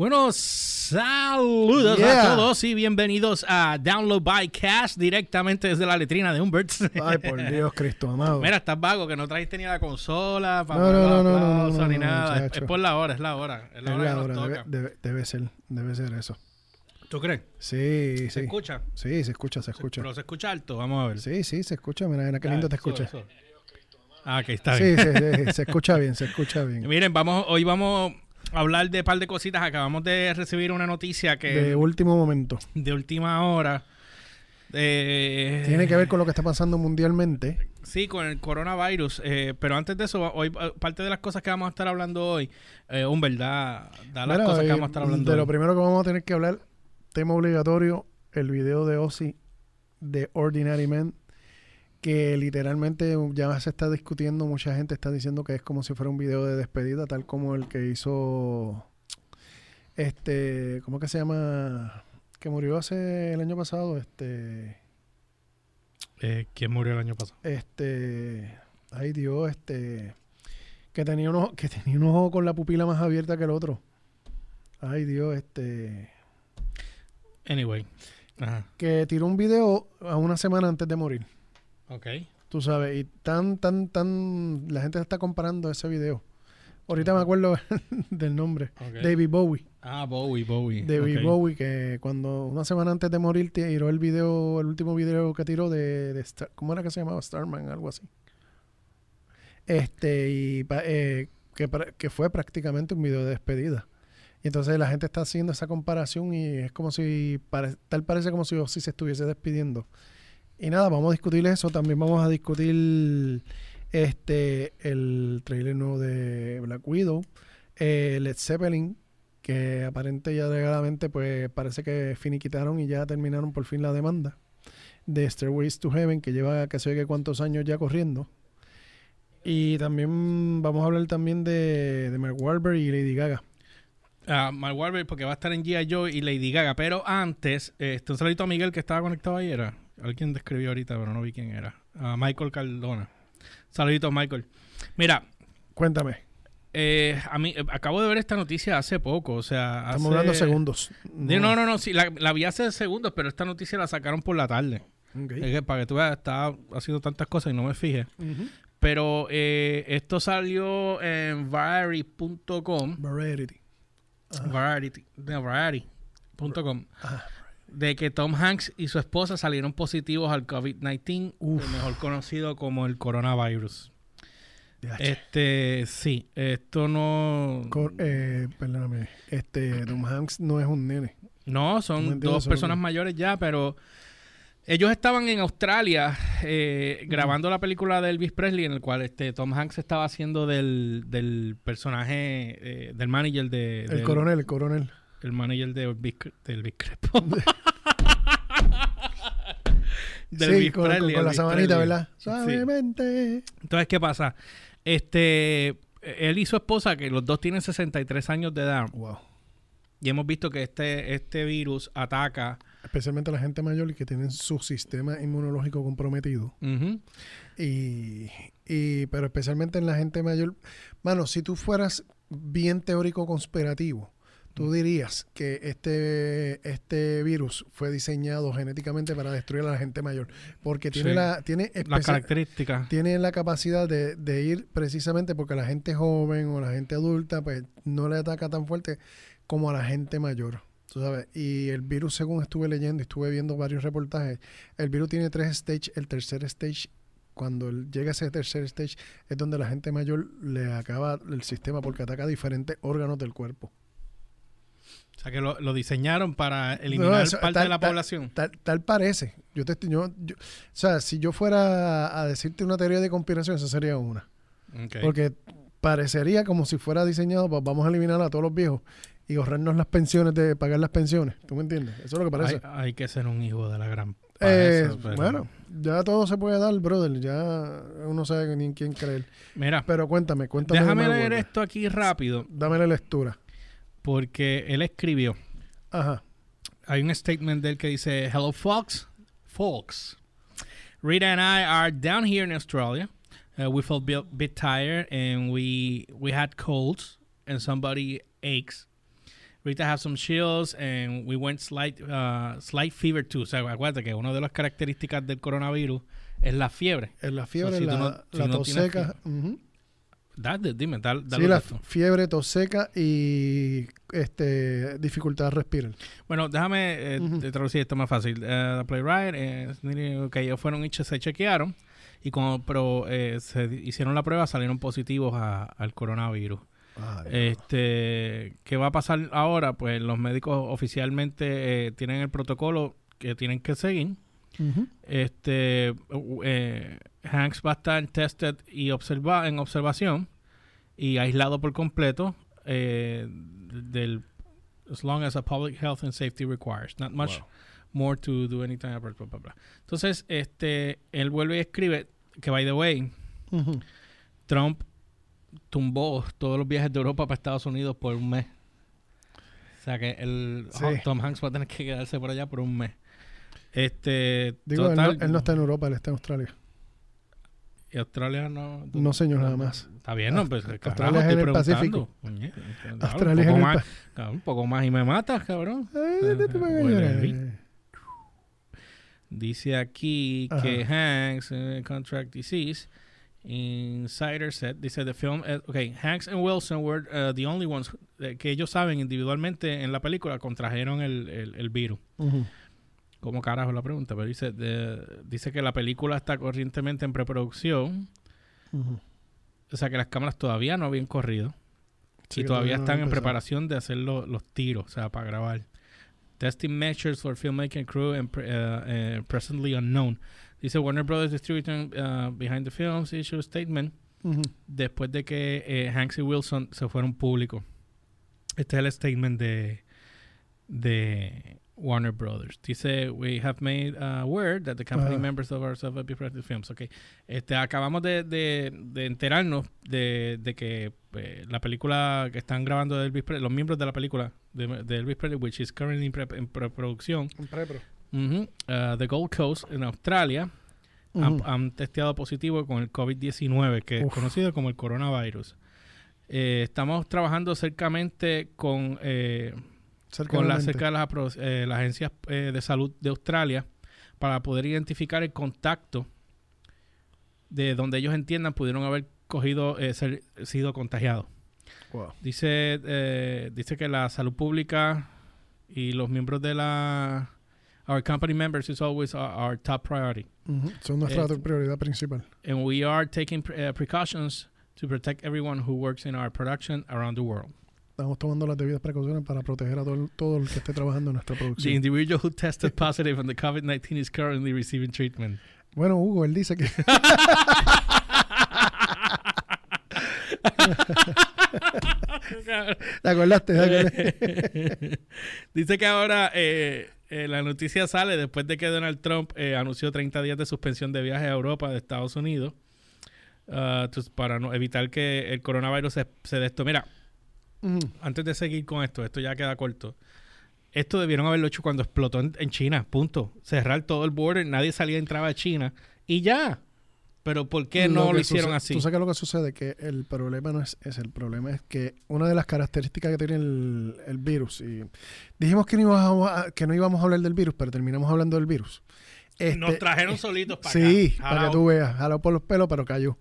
Bueno, saludos Yeah. a todos y bienvenidos a Download by Cash directamente desde la letrina de Humberts. Ay, por Dios, Cristo amado. Mira, estás vago que no trajiste ni la consola para No, no, ni nada. Es- por la hora, es la hora. Es la Es hora la que nos hora, debe, toca. debe- debe ser, debe ser eso. ¿Tú crees? Sí, ¿Se sí. escucha? Sí, se escucha, se escucha. Pero se escucha alto, vamos a ver. Sí, sí, se escucha. Mira, mira qué lindo te eso, escucha. eso. Ah, ok, está bien. Sí, sí, sí, se escucha bien, se escucha bien. Miren, vamos, hoy vamos hablar de un par de cositas. Acabamos de recibir una noticia que De último momento. de última hora. eh, Tiene que ver con lo que está pasando mundialmente. Sí, con el coronavirus. eh, pero antes de eso, hoy parte de las cosas que vamos a estar hablando hoy, eh, un verdad, da las Mira, cosas que eh, vamos a estar hablando de lo primero que vamos a tener que hablar, tema obligatorio, el video de Ozzy de Ordinary Man, que literalmente ya se está discutiendo, mucha gente está diciendo que es como si fuera un video de despedida, tal como el que hizo este, ¿cómo que se llama? Que murió hace el año pasado, este, Eh, ¿Quién murió el año pasado? este, ay Dios, este, que tenía un ojo, que tenía un ojo con la pupila más abierta que el otro. Ay Dios, este, Anyway. Ajá. que tiró un video a una semana antes de morir. Ok. Tú sabes, y tan, tan, tan, la gente está comparando ese video. Ahorita me acuerdo del nombre. David Bowie. Ah, Bowie, Bowie. David. Bowie, que cuando una semana antes de morir tiró el video, el último video que tiró de, de Star- ¿cómo era que se llamaba? Starman, algo así. Este, y eh, que, fue prácticamente un video de despedida. Y entonces la gente está haciendo esa comparación y es como si, pare- tal parece como si Ozzy se estuviese despidiendo. Y nada, vamos a discutir eso. También vamos a discutir este el trailer nuevo de Black Widow, eh, Led Zeppelin, que aparente ya alegadamente pues parece que finiquitaron y ya terminaron por fin la demanda de Stairways to Heaven, que lleva que sé que cuántos años ya corriendo. Y también vamos a hablar también de, de Mark Wahlberg y Lady Gaga. Ah, Mark Wahlberg, porque va a estar en G.I. Joe y Lady Gaga. Pero antes, este, un saludito a Miguel que estaba conectado ahí. Alguien describió ahorita, pero no vi quién era. A Michael Cardona. Saluditos, Michael. Mira, Cuéntame, eh, a mí eh, acabo de ver esta noticia hace poco. O sea, estamos hace- hablando segundos. De- No, no, no, sí, la, la vi hace segundos, pero esta noticia la sacaron por la tarde. Es que para que tú veas, estaba haciendo tantas cosas y no me fijé. Pero eh, esto salió en variety.com. Variety. Variety. De variety.com. De que Tom Hanks y su esposa salieron positivos al COVID-19, Uf. el mejor conocido como el coronavirus. Este, sí, esto no. Cor- eh, perdóname. Este, Tom Hanks no es un nene. No, son dos personas mayores ya, pero ellos estaban en Australia eh, grabando la película de Elvis Presley, en el cual este Tom Hanks estaba haciendo del, del personaje eh, del manager de El del- coronel, el coronel. El manager de Elvis, Cre- de Elvis Crespo. De sí, Elvis con, con- Presley, con la Elvis sabanita. ¿verdad? Sí. Suavemente. Entonces, ¿qué pasa? Este, él y su esposa, que los dos tienen 63 años de edad, Wow. y hemos visto que este, este virus ataca Especialmente la gente mayor y que tienen su sistema inmunológico comprometido. Ujú. Y, y- pero especialmente en la gente mayor. Mano, si tú fueras bien teórico conspirativo, tú dirías que este, este virus fue diseñado genéticamente para destruir a la gente mayor. Porque tiene Sí. la, tiene las especia- características. tiene la capacidad de, de ir precisamente porque la gente joven o la gente adulta pues no le ataca tan fuerte como a la gente mayor. Tú sabes, y el virus, según estuve leyendo y estuve viendo varios reportajes, el virus tiene tres stages. El tercer stage, cuando llega a ese tercer stage, es donde la gente mayor le acaba el sistema porque ataca diferentes órganos del cuerpo. O sea, que lo, lo diseñaron para eliminar No, eso- parte tal- de la tal- población. Tal, tal parece. Yo te, yo, yo- o sea, si yo fuera a, decirte una teoría de conspiración, esa sería una. Porque parecería como si fuera diseñado, pues vamos a eliminar a todos los viejos y ahorrarnos las pensiones de pagar las pensiones. ¿Tú me entiendes? Eso es lo que parece. hay, hay que ser un hijo de la gran... Eh, eso, pero- bueno, ya todo se puede dar, brother. Ya uno sabe ni en quién creer. Mira, Pero cuéntame, cuéntame. déjame leer esto aquí rápido, Dame la lectura. Porque él escribió... Ajá. Hay un statement de él que dice, Hello, folks. Folks. Rita and I are down here in Australia. Uh, we felt a bit tired and we we had colds and somebody aches. Rita has some chills and we went slight, uh, slight fever too. O sea, acuérdate que una de las características del coronavirus es la fiebre. Es la fiebre, si la, no- si la no tos seca. ujú. Dale, dime, dale, Sí, la fiebre, tos seca y este dificultad de respirar. Bueno, déjame eh, Ujú. de traducir esto más fácil. The playwright, eh, que ellos fueron y se chequearon, y como, pero eh, se hicieron la prueba, salieron positivos a- al coronavirus. Este, ¿qué va a pasar ahora? Pues los médicos oficialmente eh, tienen el protocolo que tienen que seguir. Este, eh, Hanks va a estar tested y observa en observación y aislado por completo eh, del as long as a public health and safety requires. Not much Wow. more to do anything. Blah, blah, blah, blah. Entonces, este, él vuelve y escribe que by the way. Trump tumbó todos los viajes de Europa para Estados Unidos por un mes. O sea que el Sí. Tom Hanks va a tener que quedarse por allá por un mes. Este, Digo, él, no, él no está en Europa, él está en Australia. Y Australia no. No, señor, nada más. Está bien, no, pues Australia carajo, es en estoy el preguntando. Australia un es poco el más, un poco más y me matas, cabrón. Para allá. Huele Dice aquí Ajá. que Hanks, eh, contract disease, Insider said, dice the film, eh, okay, Hanks and Wilson were uh, the only ones eh, que ellos saben individualmente en la película contrajeron el, el, el virus. Ujú. ¿Cómo carajo la pregunta? Pero dice, de- dice que la película está corrientemente en preproducción, o sea que las cámaras todavía no habían corrido Sí, y todavía no están en preparación de hacer lo- los tiros, o sea, para grabar. Testing measures for filmmaking crew and pre- uh, uh, presently unknown. Dice Warner Brothers Distributing uh, behind the films issue a statement después de que eh, Hanks y Wilson se fueron públicos. Este es el statement de, de Warner Brothers. Dice, we have made uh, word that the company Ajá. members of our self-produced films. Okay. Este, acabamos de, de, de enterarnos de, de que eh, la película que están grabando de Elvis Presley, los miembros de la película de, de Elvis Presley, which is currently in, pre- en preproducción, En prepro. ujú, uh, The Gold Coast en Australia, han, han testeado positivo con el COVID-19, que es conocido como el coronavirus. Eh, estamos trabajando cercamente con, eh, con la, cerca de las, eh, las agencias eh, de salud de Australia para poder identificar el contacto de donde ellos entiendan pudieron haber cogido, eh, ser- sido contagiados. Wow. Dice, eh, dice que la salud pública y los miembros de la... Our company members is always our, our top priority. Ujú. Son nuestra Este- prioridad principal. and we are taking pre- uh, precautions to protect everyone who works in our production around the world. Estamos tomando las debidas precauciones para proteger a todo, el- todo el que esté trabajando en nuestra The producción. individual who tested positive on the COVID-19 is currently receiving treatment. Bueno, Hugo, él dice que te acordaste, ¿te acordaste? Dice que ahora eh, eh, la noticia sale después de que Donald Trump eh, anunció 30 días de suspensión de viajes a Europa de Estados Unidos entonces, para no evitar que el coronavirus se, se de esto. Mira, Antes de seguir con esto, esto ya queda corto. Esto debieron haberlo hecho cuando explotó en, en China, punto. Cerrar todo el border, nadie salía y entraba a China y ya. Pero ¿por qué no lo, que hicieron sucede- así? Tú sabes lo que sucede, que el problema no es ese, el problema es que una de las características que tiene el, el virus, y dijimos que no, íbamos a, que no íbamos a hablar del virus, pero terminamos hablando del virus. Nos Este, trajeron solitos para Sí, acá. para que tú veas, jalado por los pelos, pero cayó.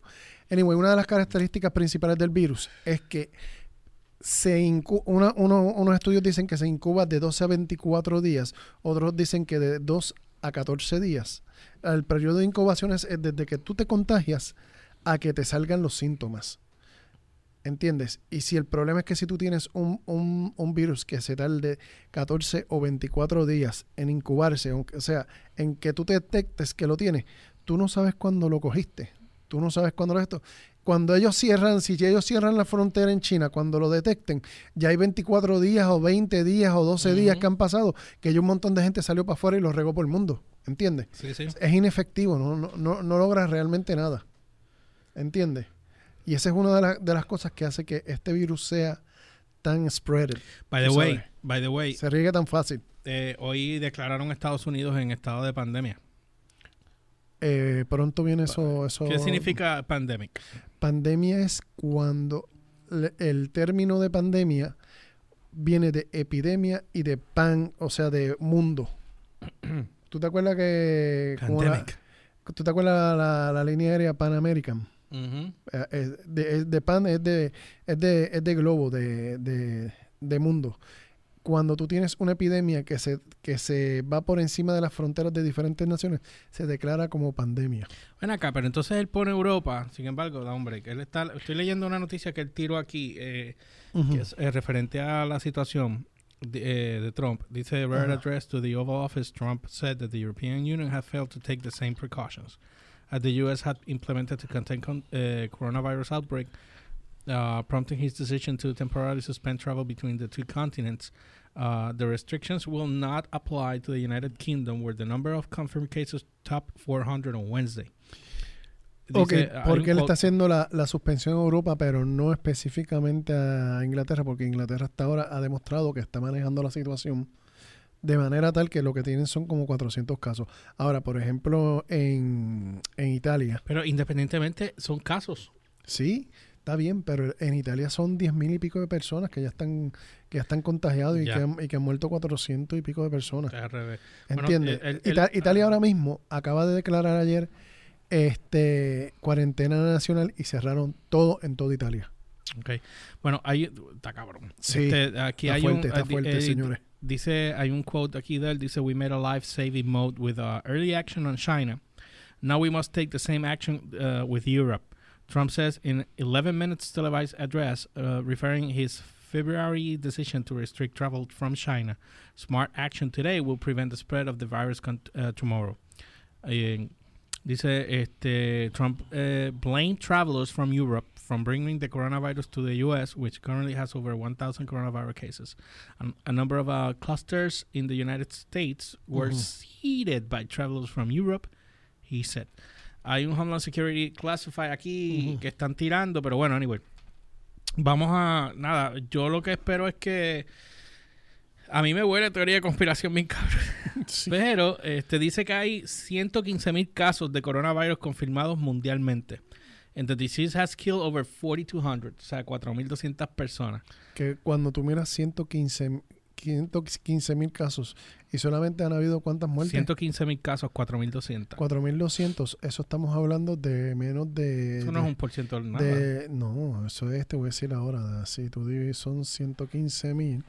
Anyway, una de las características principales del virus es que se una- uno- unos estudios dicen que se incuba de 12 a 24 días, otros dicen que de 2 a 14 días. El periodo de incubación es es desde que tú te contagias a que te salgan los síntomas. ¿Entiendes? Y si el problema es que si tú tienes un, un- un virus que se tarde 14 o 24 días en incubarse, o sea, en que tú te detectes que lo tienes, tú no sabes cuándo lo cogiste. Tú no sabes cuándo lo esto. Cuando ellos cierran, si ellos cierran la frontera en China, cuando lo detecten, ya hay 24 días o 20 días o 12 días que han pasado, que ya un montón de gente salió para afuera y lo regó por el mundo. ¿Entiendes? Sí, sí. es inefectivo, no, no, no, no logras realmente nada. ¿Entiendes? Y esa es una de, la- de las cosas que hace que este virus sea tan spreaded, By the way, sabes. by the way, se riegue tan fácil. eh, hoy declararon Estados Unidos en estado de pandemia. Eh, pronto viene eso, eso. ¿Qué significa pandemic? Pandemia es cuando el término de pandemia viene de epidemia y de pan, o sea, de mundo. ¿Tú te acuerdas que... la-. ¿Tú te acuerdas la, la línea aérea Pan American? Eh, es de, es de pan es de, es de, es de globo, de, de, de mundo. Cuando tú tienes una epidemia que se, que se va por encima de las fronteras de diferentes naciones, se declara como pandemia. Ven acá, pero entonces él pone Europa, sin embargo, da hombre, él está, estoy leyendo una noticia que él tiró aquí, eh, que es eh, referente a la situación de, eh, de Trump. Dice, rare Ajá. address to the Oval Office, Trump said that the European Union had failed to take the same precautions as the U.S. had implemented to contain con- uh, coronavirus outbreak, uh, prompting his decision to temporarily suspend travel between the two continents. Uh, the restrictions will not apply to the United Kingdom, where the number of confirmed cases topped 400 on Wednesday. Ok, Dice, hay porque él está haciendo la, la suspensión a Europa, pero no específicamente a Inglaterra, porque Inglaterra hasta ahora ha demostrado que está manejando la situación de manera tal que lo que tienen son como 400 casos. Ahora, por ejemplo, en, en Italia, Pero independientemente, son casos. sí, está bien, pero en Italia son 10 mil y pico de personas que ya están que ya están contagiados y Ya. que, han, y que han muerto 400 y pico de personas. Bueno, ¿Entiendes? el- Ita- Italia ahora mismo acaba de declarar ayer este cuarentena nacional y cerraron todo en toda Italia. Ok. Bueno, ahí está cabrón. Sí, Este, aquí Está hay fuerte, un está fuerte, eh, señores. Dice, hay un quote aquí de él, dice, we made a life-saving mode with uh, early action on China. Now we must take the same action uh, with Europe. Trump says in 11 minutes televised address, uh, referring his February decision to restrict travel from China. Smart action today will prevent the spread of the virus con- uh, tomorrow. Eh, dice, este, Trump uh, blamed travelers from Europe from bringing the coronavirus to the U.S., which currently has over 1,000 coronavirus cases. Um, a number of uh, clusters in the United States were Ujú. seeded by travelers from Europe, he said. Hay un Homeland Security Classified aquí que están tirando, pero bueno, anyway. Vamos a. Nada, yo lo que espero es que. A mí me huele teoría de conspiración bien cabrón. Sí. Pero este, dice que hay 115 mil casos de coronavirus confirmados mundialmente. And the disease has killed over 4,200, o sea, 4.200 personas. Que cuando tú miras 115 115 mil casos y solamente han habido cuántas muertes? 115 mil casos, 4.200. 4.200. Eso estamos hablando de menos de... Eso no es un por ciento de nada. de- no, eso es, te voy a decir ahora. Si tú divides, son 115 mil.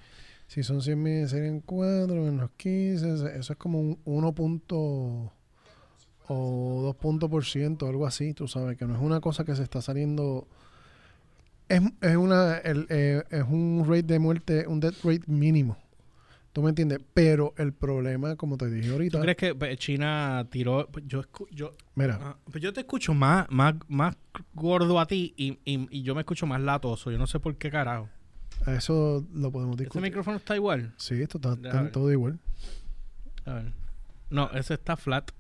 Si son 100 mil, serían 4 menos 15. Eso eso es como un 1 punto o 2 puntos por ciento, algo así. Tú sabes que no es una cosa que se está saliendo. Es, es, una, el, eh, es un rate de muerte, un death rate mínimo. ¿Tú me entiendes? Pero el problema, como te dije ¿Tú ahorita, crees que pues, China tiró? pues, Yo, escu- yo, mira, pues yo te escucho más, más, más gordo a ti y, y, y yo me escucho más latoso. Yo no sé por qué carajo. eso lo podemos ¿Este discutir. micrófono está igual? Sí, esto está, todo igual. A ver. No, ese está flat.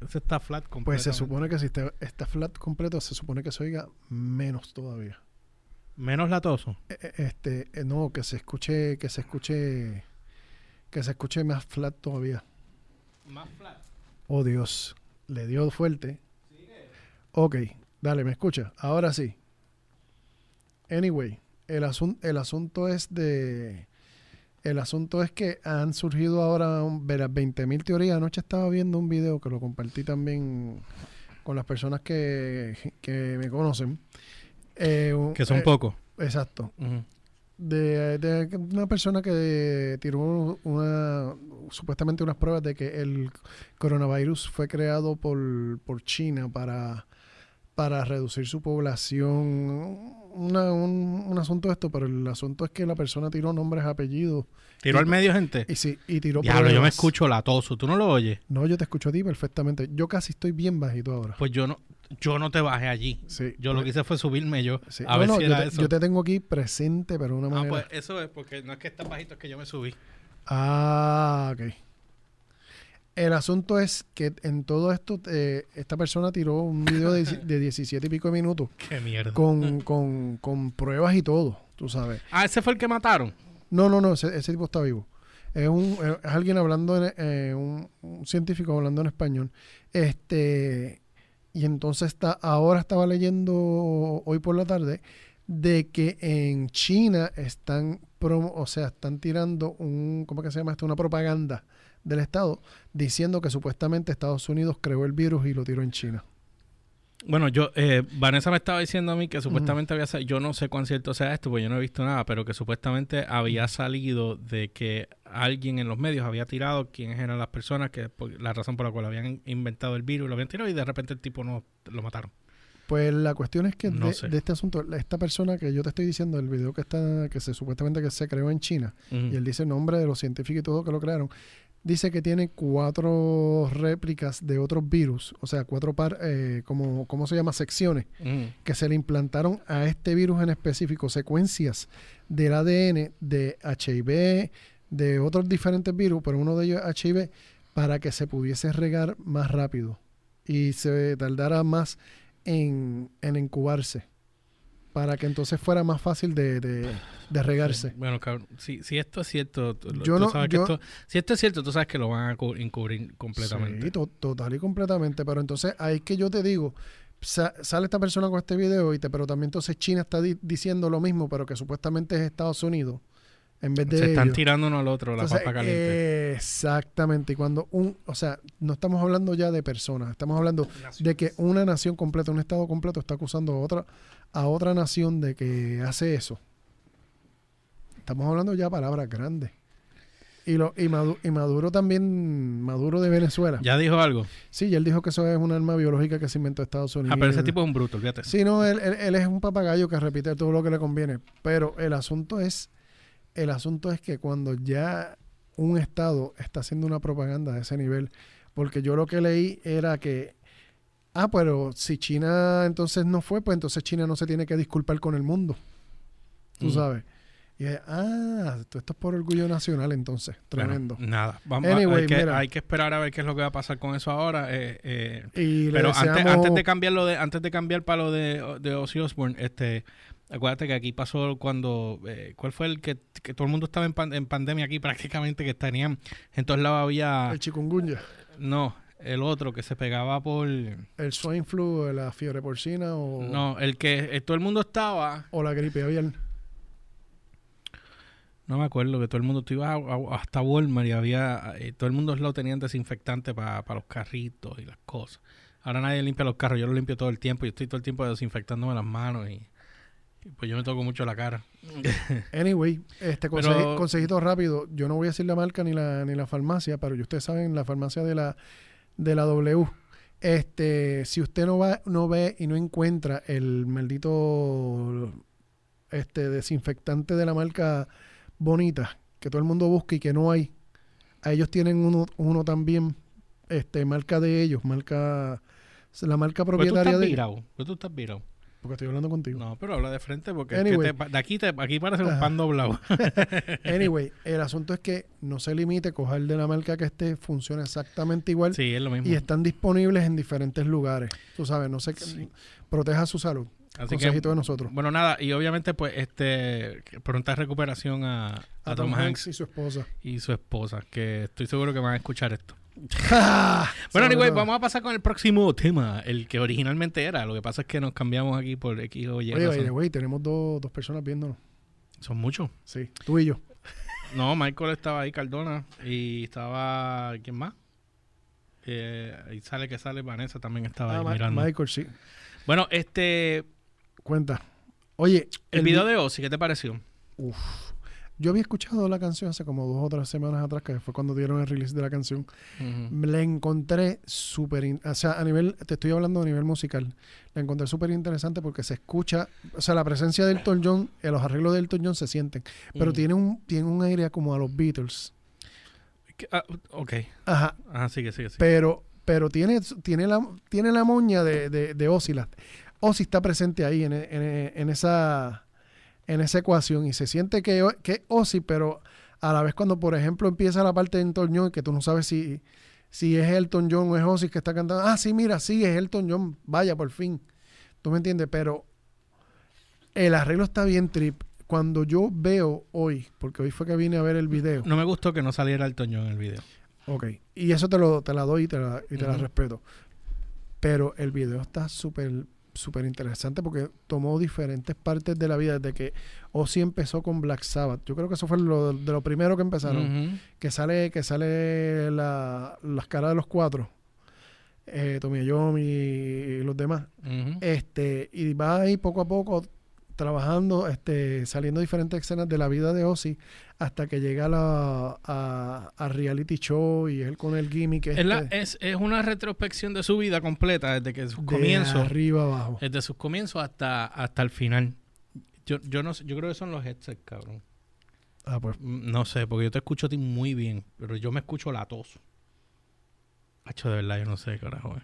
Ese está flat completamente. Pues se supone que si está, está flat completo, se supone que se oiga menos todavía. Menos latoso. E- e- Este, eh, no, que se escuche, que se escuche, que se escuche más flat todavía. Más flat. Oh Dios, le dio fuerte. Ok, dale, me escucha. Ahora sí. Anyway, el, asun- el asunto es de, el asunto es que han surgido ahora un- verás, 20.000 teorías. Anoche estaba viendo un video que lo compartí también con las personas que, que me conocen. Eh, un- Que son eh, pocos. Exacto. De, de una persona que tiró una supuestamente unas pruebas de que el coronavirus fue creado por, por China para, para reducir su población. Una- un, un asunto esto, pero el asunto es que la persona tiró nombres, apellidos. ¿Tiró Y- al medio, gente? Y sí, y tiró Diablo, yo me escucho latoso. ¿Tú no lo oyes? No, yo te escucho a ti perfectamente. Yo casi estoy bien bajito ahora. Pues yo no, yo no te bajé allí. Sí, Yo lo pues, que hice fue subirme yo. sí. A No, ver no, si yo, te, eso. yo te tengo aquí presente, pero de una Ah, manera. pues eso es porque no es que estás bajito, es que yo me subí. Ah, ok. El asunto es que en todo esto, eh, esta persona tiró un video de, de 17 y pico de minutos Qué mierda. con, con, con pruebas y todo, tú sabes. Ah, ese fue el que mataron. No, no, no, ese, ese tipo está vivo. Es, un, es alguien hablando, en, eh, un, un científico hablando en español. Este, y entonces está, ahora estaba leyendo hoy por la tarde de que en China están promo, o sea, están tirando un, ¿cómo que se llama esto? Una propaganda del Estado diciendo que supuestamente Estados Unidos creó el virus y lo tiró en China. Bueno, yo, eh, Vanessa me estaba diciendo a mí que supuestamente había salido, yo no sé cuán cierto sea esto, porque yo no he visto nada, pero que supuestamente había salido de que alguien en los medios había tirado quiénes eran las personas, que la razón por la cual habían inventado el virus, lo habían tirado y de repente el tipo no lo mataron. Pues la cuestión es que de, este asunto, esta persona que yo te estoy diciendo, el video que está, que se supuestamente que se creó en China, y él dice el nombre de los científicos y todo que lo crearon, dice que tiene cuatro réplicas de otros virus, o sea, cuatro par, eh, como, ¿cómo se llama? Secciones, que se le implantaron a este virus en específico, secuencias del ADN de HIV, de otros diferentes virus, pero uno de ellos es HIV, para que se pudiese regar más rápido y se tardara más en, en incubarse para que entonces fuera más fácil de, de, regarse. Bueno, cabrón, si, si, esto es cierto, yo no, sabes que esto, si esto es cierto, tú sabes que lo van a encubrir completamente. Sí, total y completamente, pero entonces ahí que yo te digo, sale esta persona con este video, y te, pero también entonces China está diciendo lo mismo, pero que supuestamente es Estados Unidos. En vez de Se están tirando uno al otro la papa caliente. exactamente. Y cuando un, o sea, no estamos hablando ya de personas, estamos hablando de que una nación completa, un estado completo está acusando a otra, a otra nación de que hace eso. Estamos hablando ya de palabras grandes. Y, lo, y, Maduro, también, Maduro de Venezuela. ¿Ya dijo algo? Sí, él dijo que eso es un arma biológica que se inventó Estados Unidos. Ah, pero ese tipo es un bruto, fíjate. Sí, no, él, él, es un papagayo que repite todo lo que le conviene. Pero el asunto es el asunto es que cuando ya un Estado está haciendo una propaganda de ese nivel, porque yo lo que leí era que, ah, pero si China entonces no fue, pues entonces China no se tiene que disculpar con el mundo. Tú mm. sabes. Y ah, esto es por orgullo nacional entonces. Tremendo. nada. Vamos, hay, que, hay, que, esperar a ver qué es lo que va a pasar con eso ahora. Eh, eh, pero antes, antes, de cambiar lo de, antes de cambiar para lo de, de Ozzy Osbourne, este Acuérdate que aquí pasó cuando. Eh, ¿Cuál fue el que, todo el mundo estaba en, en, pandemia aquí prácticamente? Que tenían. En todos lados había. El chikungunya. No, el otro que se pegaba por. El swine flu, la fiebre porcina o. No, el que eh, todo el mundo estaba. O la gripe aviar. No me acuerdo que todo el mundo. Tú ibas hasta Walmart y había. Eh, todo el mundo lo tenían desinfectante para los carritos y las cosas. Ahora nadie limpia los carros. Yo lo limpio todo el tiempo. Yo estoy todo el tiempo desinfectándome las manos y. Pues yo me toco mucho la cara. Anyway, este consejito rápido. Yo no voy a decir la marca ni la, ni la farmacia, pero ustedes saben, la farmacia de la, de la W. Este, si usted no va, no ve y no encuentra el maldito este desinfectante de la marca bonita, que todo el mundo busca y que no hay, a ellos tienen uno, uno también, este, marca de ellos, marca la marca propietaria de ellos. tú estás virado. Porque estoy hablando contigo. No, pero habla de frente porque de aquí, te, aquí parece un pan doblado. anyway, el asunto es que no se limite, coger de la marca que esté, funciona exactamente igual. Sí, es lo mismo. Y están disponibles en diferentes lugares. Tú sabes, no sé, proteja su salud. Así que, de nosotros. Bueno, nada, y obviamente, pues, este, pronta recuperación a, a, Tom, Hanks y su esposa. Y su esposa, que estoy seguro que van a escuchar esto. bueno, anyway, vamos a pasar con el próximo tema, el que originalmente era. Lo que pasa es que nos cambiamos aquí por X o Y. Oye, oye, tenemos dos, dos personas viéndonos. Son muchos. Sí, tú y yo. No, Michael estaba ahí, Cardona, y estaba, ¿quién más? Eh, ahí sale que sale, Vanessa también estaba ah, ahí mirando. Michael, sí. Bueno, este... Cuenta. Oye. El, el video de Ozzy, ¿qué te pareció? Uf, yo había escuchado la canción hace como dos o tres semanas atrás, que fue cuando dieron el release de la canción. La encontré súper... O sea, a nivel... Te estoy hablando a nivel musical. La encontré súper interesante porque se escucha... O sea, la presencia de Elton John, eh, los arreglos de Elton John se sienten. Pero tiene, un, tiene un aire como a los Beatles. Ah, ok. Ajá. Ajá, sigue, sigue, Pero, pero tiene, tiene, la, tiene la moña de, de, de Ozzy. Ozzy está presente ahí en, en, en esa en esa ecuación y se siente que, que Ozzy, pero a la vez cuando, por ejemplo, empieza la parte de Elton John, que tú no sabes si, si es Elton John o es Ozzy que está cantando, ah, sí, mira, sí, es Elton John, vaya, por fin. ¿Tú me entiendes? Pero el arreglo está bien trip. Cuando yo veo hoy, porque hoy fue que vine a ver el video. No me gustó que no saliera Elton John en el video. Ok, y eso te, lo, te la doy y te la, y te la respeto. Pero el video está súper súper interesante porque tomó diferentes partes de la vida desde que Ozzy empezó con Black Sabbath. Yo creo que eso fue lo, de lo primero que empezaron. Que sale, que sale la, las caras de los cuatro. Eh, Tommy Yomi y los demás. Este, y va ahí poco a poco trabajando, este, saliendo diferentes escenas de la vida de Ozzy hasta que llega la, a, a reality show y él con el gimmick Es, la- este, es, es una retrospección de su vida completa, desde que sus comienzos, arriba abajo. desde sus comienzos hasta, hasta el final. Yo, yo no sé, yo creo que son los headsets, cabrón. Ah, pues Mm, No sé, porque yo te escucho a ti muy bien, pero yo me escucho latoso. Hacho, de verdad, yo no sé, carajo. eh.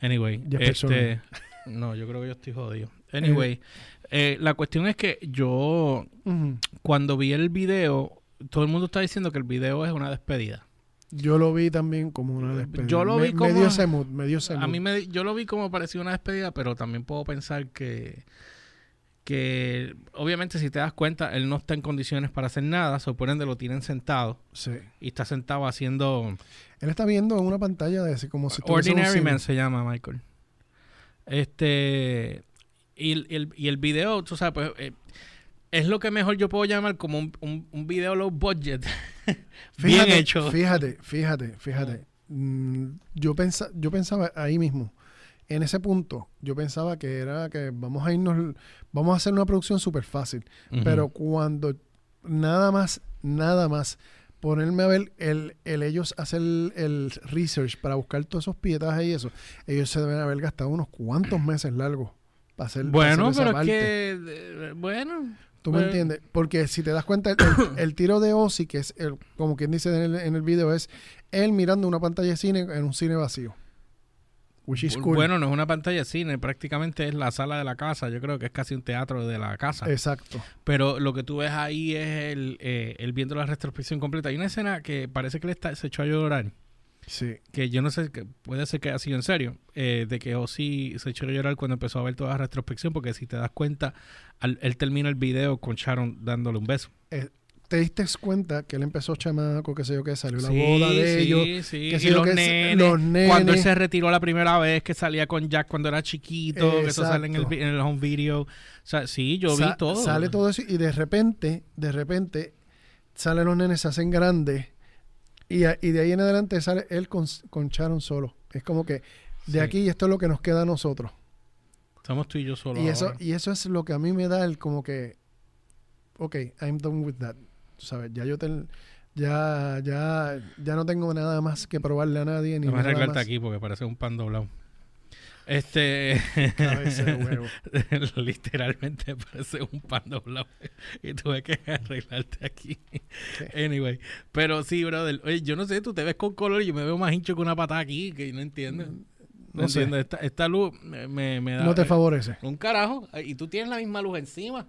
Anyway, este, no, yo creo que yo estoy jodido. Anyway, eh, la cuestión es que yo, cuando vi el video, todo el mundo está diciendo que el video es una despedida. yo lo vi también como una despedida. Yo lo vi me como- dio ese mood, me dio ese A mood. mí me, yo lo vi como parecía una despedida, pero también puedo pensar que, que obviamente si te das cuenta, él no está en condiciones para hacer nada, se por ende lo tienen sentado Sí. y está sentado haciendo Él está viendo en una pantalla de así como si un Ordinary. Man se llama Michael. Este y, el- y el, y el video, tú sabes, pues eh, es lo que mejor yo puedo llamar como un, un, un video low budget. Bien Fíjate, hecho. Fíjate, fíjate, fíjate. Mm, yo, pensa, yo pensaba ahí mismo, en ese punto, yo pensaba que era que vamos a irnos, vamos a hacer una producción súper fácil. Pero cuando nada más, nada más, ponerme a ver el, el ellos hacer el, el research para buscar todos esos pietajes y eso, ellos se deben haber gastado unos cuantos meses largos para hacer, para bueno, hacer esa pero es que eh, bueno, ¿Tú me Pues- entiendes? Porque si te das cuenta, el, tiro de Ozzy, que es el, como quien dice en el, en el video, es él mirando una pantalla de cine en un cine vacío. Which is cool. Bueno, no es una pantalla de cine, prácticamente es la sala de la casa. Yo creo que es casi un teatro de la casa. Exacto. Pero lo que tú ves ahí es el, eh, él viendo la retrospección completa. Hay una escena que parece que le está, se echó a llorar. Sí. Que yo no sé, que puede ser que haya sido en serio. eh, de que Ozzy se echó a llorar cuando empezó a ver toda la retrospección. Porque si te das cuenta, al- él termina el video con Sharon dándole un beso. Te diste cuenta que él empezó chamaco, qué sé yo, que salió la Sí, boda de sí, ellos. sí. qué sé Y yo, los que es- nenes, los nenes. Cuando él se retiró la primera vez, que salía con Jack cuando era chiquito, que eso sale en el, en home video. O sea, sí, yo vi todo. Sale todo eso y de repente, de repente, salen los nenes, se hacen grandes y, a- y de ahí en adelante sale él con, con Sharon solo. Es como que de Sí. aquí esto es lo que nos queda a nosotros. Somos tú y yo solo. Y eso, y eso es lo que a mí me da el como que, ok, I'm done with that. Tú sabes, ya yo ten- ya, ya, ya no tengo nada más que probarle a nadie ni Déjame nada arreglarte más. aquí porque parece un pan doblado. Este. Cabeza de huevo. Literalmente parece un pan doblado. Y tuve que arreglarte aquí. Anyway. Pero sí, brother. Oye, yo no sé, tú te ves con color y yo me veo más hincho que una patada aquí, que no entiendo. No, No sé. entiendo. Esta, esta luz me, me, da. No te favorece. Un carajo. Y tú tienes la misma luz encima.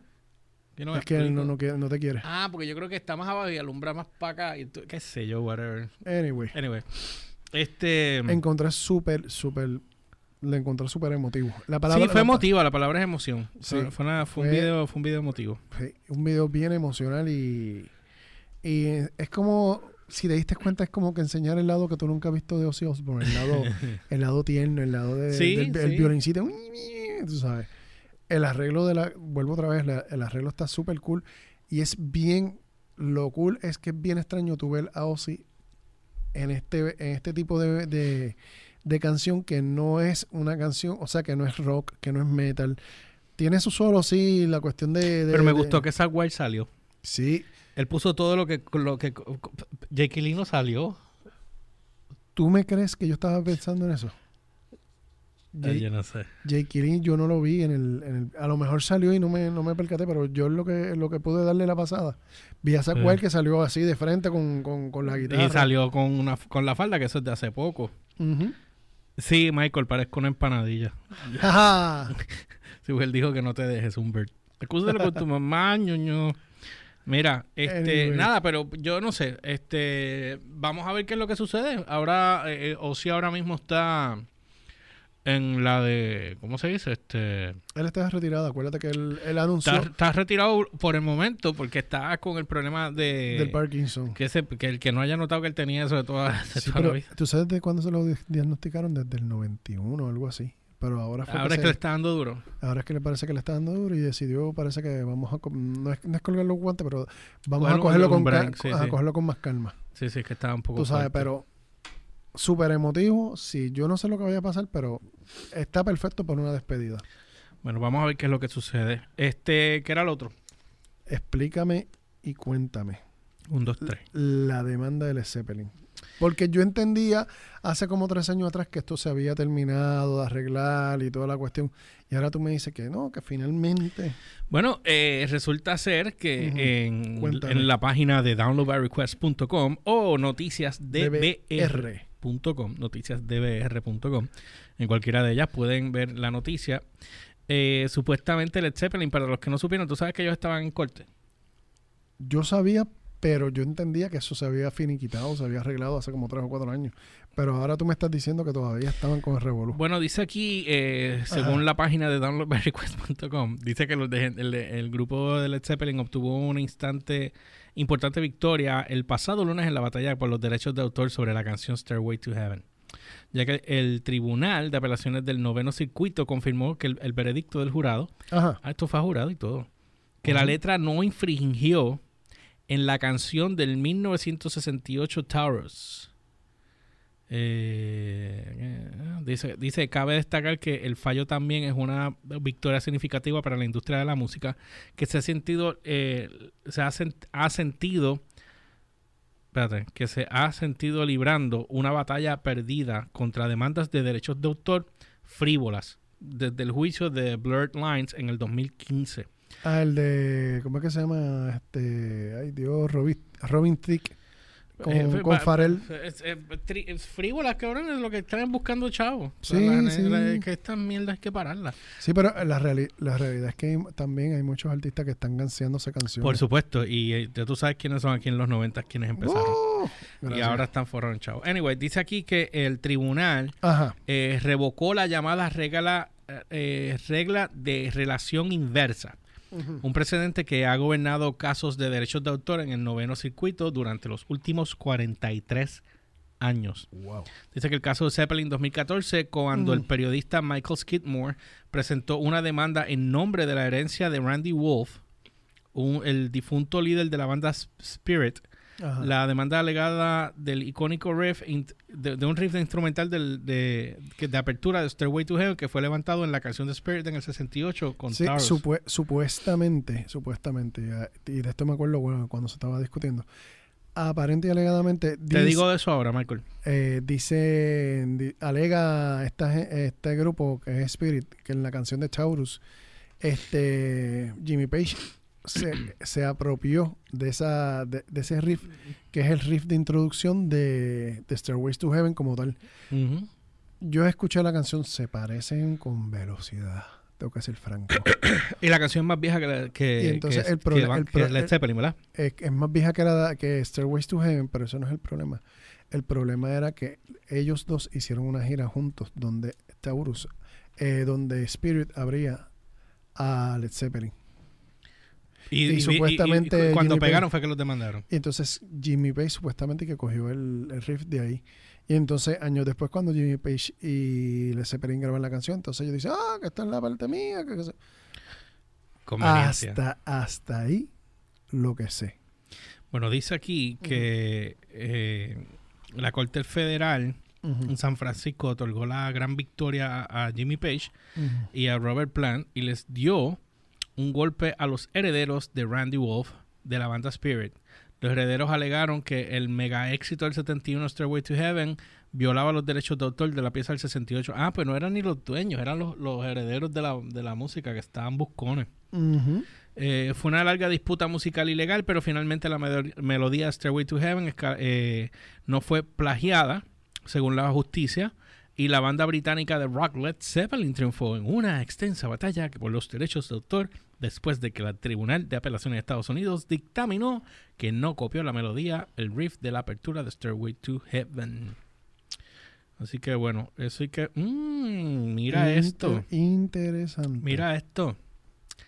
Yo no es que no, no, quiere- no te quiere. Ah, porque yo creo que está más abajo y alumbra más para acá. Y tú- qué sé yo, whatever. Anyway, Anyway. Este. encontré súper, súper, le encontré súper emotivo. La palabra, sí, fue emotiva, la palabra es emoción. Sí, fue, una- fue un fue- video, fue un video emotivo. Sí, un video bien emocional y, y es como, si te diste cuenta, es como que enseñar el lado que tú nunca has visto de Ozzy Osbourne, el lado, el lado tierno, el lado de, Sí, del el sí. violincito, tú sabes. El arreglo de la, vuelvo otra vez, la- el arreglo está súper cool y es bien, lo cool es que es bien extraño tú ver a Ozzy en este, en este tipo de, de, de canción que no es una canción, o sea, que no es rock, que no es metal. Tiene su solo, sí, la cuestión de... de- Pero me de- gustó que Wild salió. Sí, Él puso todo lo que... Lo que Jake Lee no salió. ¿Tú me crees que yo estaba pensando en eso? Ay, Jake, yo no sé. Jake Lee yo no lo vi en el, en el- A lo mejor salió y no me, no me percaté, pero yo lo que, lo que pude darle la pasada. Vi a Zack Sí. Que salió así de frente con, con, con la guitarra. Y salió con, una, con la falda, que eso es de hace poco. Sí, Michael, parezco una empanadilla. Sí, pues él dijo que no te dejes, Humbert. Excúsale con tu mamá, ñoño. Mira, este, Anyway. nada, pero yo no sé, este, vamos a ver qué es lo que sucede. Ahora, eh, eh, Ozzy ahora mismo está en la de, ¿cómo se dice? Este, él está retirado. Acuérdate que él, él anunció está, está retirado por el momento porque está con el problema de del Parkinson. que, ese, que el que no haya notado que él tenía eso de toda, de Sí, toda la vida. ¿tú sabes de cuándo se lo di- diagnosticaron? Desde el 91 o algo así. pero ahora fue Ahora es que le está dando duro. ahora es que le parece que le está dando duro y decidió, parece que vamos a, no es, no es colgar los guantes, pero vamos a cogerlo con break, sí, a sí. cogerlo con más calma. Sí, sí, es que estaba un poco Tú sabes, fuerte. pero súper emotivo. Sí, yo no sé lo que vaya a pasar, pero está perfecto para una despedida. Bueno, vamos a ver qué es lo que sucede. Este, ¿qué era el otro? Explícame y cuéntame Un, dos, tres. la demanda de Led Zeppelin. Porque yo entendía hace como tres años atrás que esto se había terminado de arreglar y toda la cuestión. Y ahora tú me dices que no, que finalmente. Bueno, eh, resulta ser que en, la página de downloadbyrequest.com o noticiasdbr.com, noticiasdbr.com, en cualquiera de ellas pueden ver la noticia. Eh, supuestamente Led Zeppelin, para los que no supieron, tú sabes que ellos estaban en corte. Yo sabía, pero yo entendía que eso se había finiquitado, se había arreglado hace como tres o cuatro años. Pero ahora tú me estás diciendo que todavía estaban con el revolú. Bueno, dice aquí, eh, según Ajá. la página de downloadbyrequest.com, dice que los de- el, el grupo de Led Zeppelin obtuvo una instante importante victoria el pasado lunes en la batalla por los derechos de autor sobre la canción Stairway to Heaven, ya que el Tribunal de Apelaciones del Noveno Circuito confirmó que el, el veredicto del jurado, Ajá. ah, esto fue jurado y todo, que la letra no infringió en la canción del 1968 Taurus. Eh, eh, dice, dice, cabe destacar que el fallo también es una victoria significativa para la industria de la música, que se ha sentido, eh, se ha, ha sentido, espérate, que se ha sentido librando una batalla perdida contra demandas de derechos de autor frívolas desde el juicio de Blurred Lines en el 2015. Ah, el de. ¿Cómo es que se llama? Este. Ay, Dios, Robin, Robin Thicke. Con, Eh, con es frívolas, cabrón, es lo que están buscando chavos. Sí, la- sí. la- que estas mierdas hay que pararlas. Sí, pero la, reali- la realidad es que hay- también hay muchos artistas que están canseándose canciones. Por supuesto, y eh, ya tú sabes quiénes son aquí en los 90 quienes empezaron. ¡Oh! y ahora están forrados chavos. Anyway, dice aquí que el tribunal Ajá. eh, revocó la llamada regla, eh, regla de relación inversa. Un precedente que ha gobernado casos de derechos de autor en el noveno circuito durante los últimos 43 años. Wow. Dice que el caso de Zeppelin 2014, cuando Mm. el periodista Michael Skidmore presentó una demanda en nombre de la herencia de Randy Wolf, un- el difunto líder de la banda Spirit, Ajá. la demanda alegada del icónico riff de, de un riff de instrumental del- de, de apertura de Stairway to Heaven que fue levantado en la canción de Spirit en el 68 con Sí, Taurus. supue- supuestamente, supuestamente, y de esto me acuerdo bueno, cuando se estaba discutiendo. Aparente y alegadamente, Te digo de eso ahora, Michael. eh, dice, di- alega esta, este grupo que es Spirit, que en la canción de Taurus, este Jimmy Page se, se apropió de esa de, de ese riff, que es el riff de introducción de, de Stairways to Heaven como tal. Yo escuché la canción, se parecen con velocidad, tengo que ser franco. Y la canción más vieja que, la- que, Y entonces que- el que prole- van- el que pro- es Led el- Zeppelin, ¿verdad? es, es más vieja que, la, que Stairways to Heaven, pero eso no es el problema. El problema era que ellos dos hicieron una gira juntos donde Taurus, eh, donde Spirit abría a Led Zeppelin. Y supuestamente cuando Jimmy pegaron Page- fue que los demandaron. Y entonces Jimmy Page supuestamente que cogió el, el riff de ahí. Y entonces años después cuando Jimmy Page y Led Zeppelin graban la canción, entonces ellos dicen, ah, que está en la parte mía. Que, que se-". Conveniencia. Hasta, hasta ahí lo que sé. Bueno, dice aquí que eh, la Corte Federal en San Francisco otorgó la gran victoria a, a Jimmy Page y a Robert Plant y les dio un golpe a los herederos de Randy Wolf de la banda Spirit. Los herederos alegaron que el mega éxito del 71 Stairway to Heaven violaba los derechos de autor de la pieza del 68. Ah, pues no eran ni los dueños, eran los, los herederos de la, de la música que estaban buscones. Eh, fue una larga disputa musical ilegal, pero finalmente la melodía Stairway to Heaven eh, no fue plagiada, según la justicia, y la banda británica de rock Led Zeppelin triunfó en una extensa batalla por los derechos de autor después de que el Tribunal de Apelaciones de Estados Unidos dictaminó que no copió la melodía, el riff de la apertura de Stairway to Heaven. Así que bueno, eso hay que... mm, mira Inter- esto, Interesante. mira esto.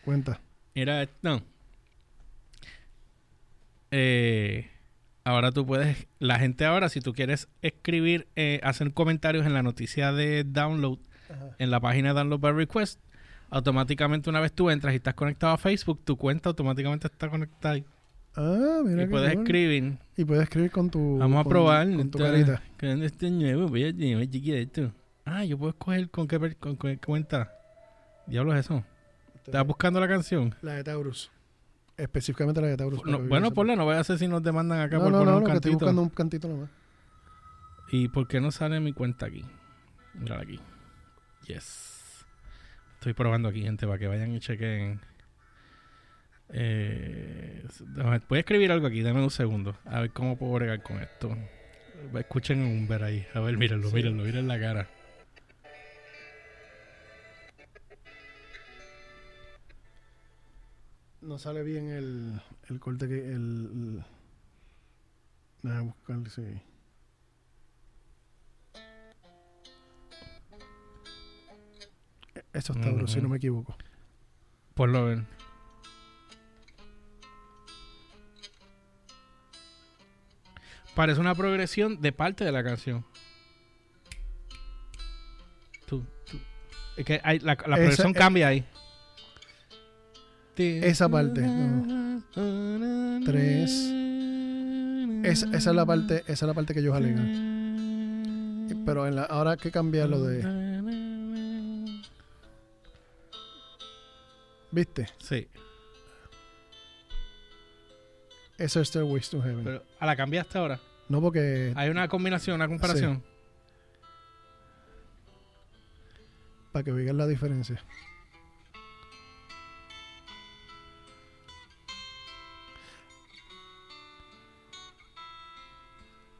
Cuenta. Mira, no. Eh, ahora tú puedes, la gente ahora, si tú quieres escribir, eh, hacer comentarios en la noticia de download en la página de Download by Request, automáticamente una vez tú entras y estás conectado a Facebook, tu cuenta automáticamente está conectada. Ah, mira. Y puedes cool. escribir. Y puedes escribir con tu. Vamos a probar. Con tu carita. Este nuevo, voy a esto. Ah, yo puedo escoger con qué, con qué cuenta. Diablo es eso. ¿Estás buscando la canción? La de Taurus. Específicamente la de Taurus. No, bueno, ponle, no voy a hacer si nos demandan acá No, por no, poner un estoy cantito. buscando un cantito nomás. ¿Y por qué no sale mi cuenta aquí? Mira aquí. Yes. Estoy probando aquí, gente, para que vayan y chequen. Eh, voy a escribir algo aquí, dame un segundo. A ver cómo puedo bregar con esto. Escuchen un ver ahí. A ver, mírenlo, Sí. mírenlo, miren la cara. No sale bien el, el corte que. El, Déjame buscar, sí. Eso es Taurus, si no me equivoco. Por lo ver. Parece una progresión de parte de la canción. Tú, tú. Es que hay- la, la Esa- progresión cambia ahí. Esa parte, Tres. Esa, esa es la parte, esa es la parte que ellos alegan. Pero en la, ahora que cambia lo de. ¿Viste? Sí, Eso es Stairways to Heaven. pero a la cambiaste ahora. no porque. Hay una combinación, una comparación. Para que vean la diferencia.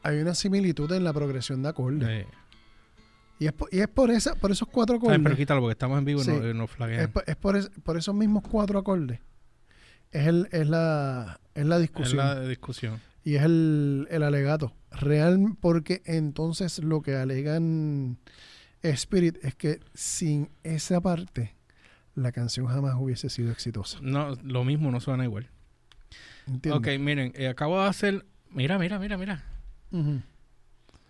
Hay una similitud en la progresión de acordes. Y es por, y es por, esa, por esos cuatro acordes. pero quítalo porque estamos en vivo y no, no Es, por, es por es- por esos mismos cuatro acordes. Es, el, es, la, es la Es discusión. la discusión. Y es el, el alegato. Real, porque entonces lo que alegan Spirit es que sin esa parte, la canción jamás hubiese sido exitosa. No, lo mismo no suena igual. ¿Entiendes? Ok, miren, eh, acabo de hacer. Mira, mira, mira, mira.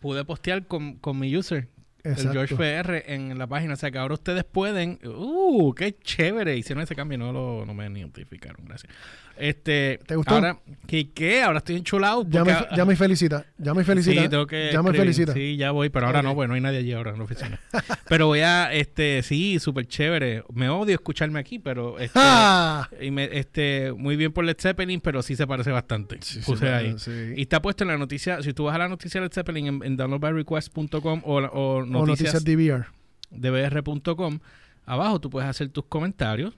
Pude postear con, con mi user, Exacto. el George PR, en la página. O sea que ahora ustedes pueden. ¡Uh! ¡Qué chévere! Hicieron ese cambio, no, lo, no me notificaron, gracias. Este, ¿Te gustó? Ahora, ¿qué? qué? Ahora estoy enchulado. Ya me, porque- ya me felicita. Ya me felicita. Sí, tengo que ya me felicita. Sí, ya voy, pero ahora Ok. no, pues no hay nadie allí ahora en la oficina. pero voy a, este, sí, súper chévere. Me odio escucharme aquí, pero este, ¡Ah! y me, este, muy bien por Led Zeppelin, pero sí se parece bastante. Sí, Puse sí, ahí. sí. Y está puesto en la noticia, si tú vas a la noticia de Led Zeppelin en, en downloadbyrequest.com o, o o noticias noticias DVR. dbr.com, abajo tú puedes hacer tus comentarios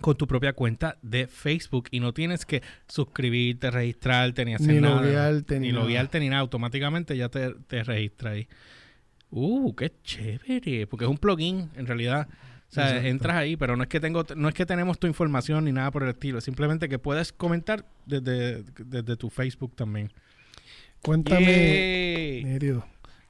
con tu propia cuenta de Facebook y no tienes que suscribirte, registrarte ni hacer Ni nada. loguearte, ni ni loguearte ni nada. Automáticamente ya te, te registra ahí. Uh, qué chévere. Porque es un plugin, en realidad. O sea, Exacto. entras ahí, pero no es que tengo, no es que tenemos tu información ni nada por el estilo. Simplemente que puedes comentar desde, desde tu Facebook también. Cuéntame. Yay.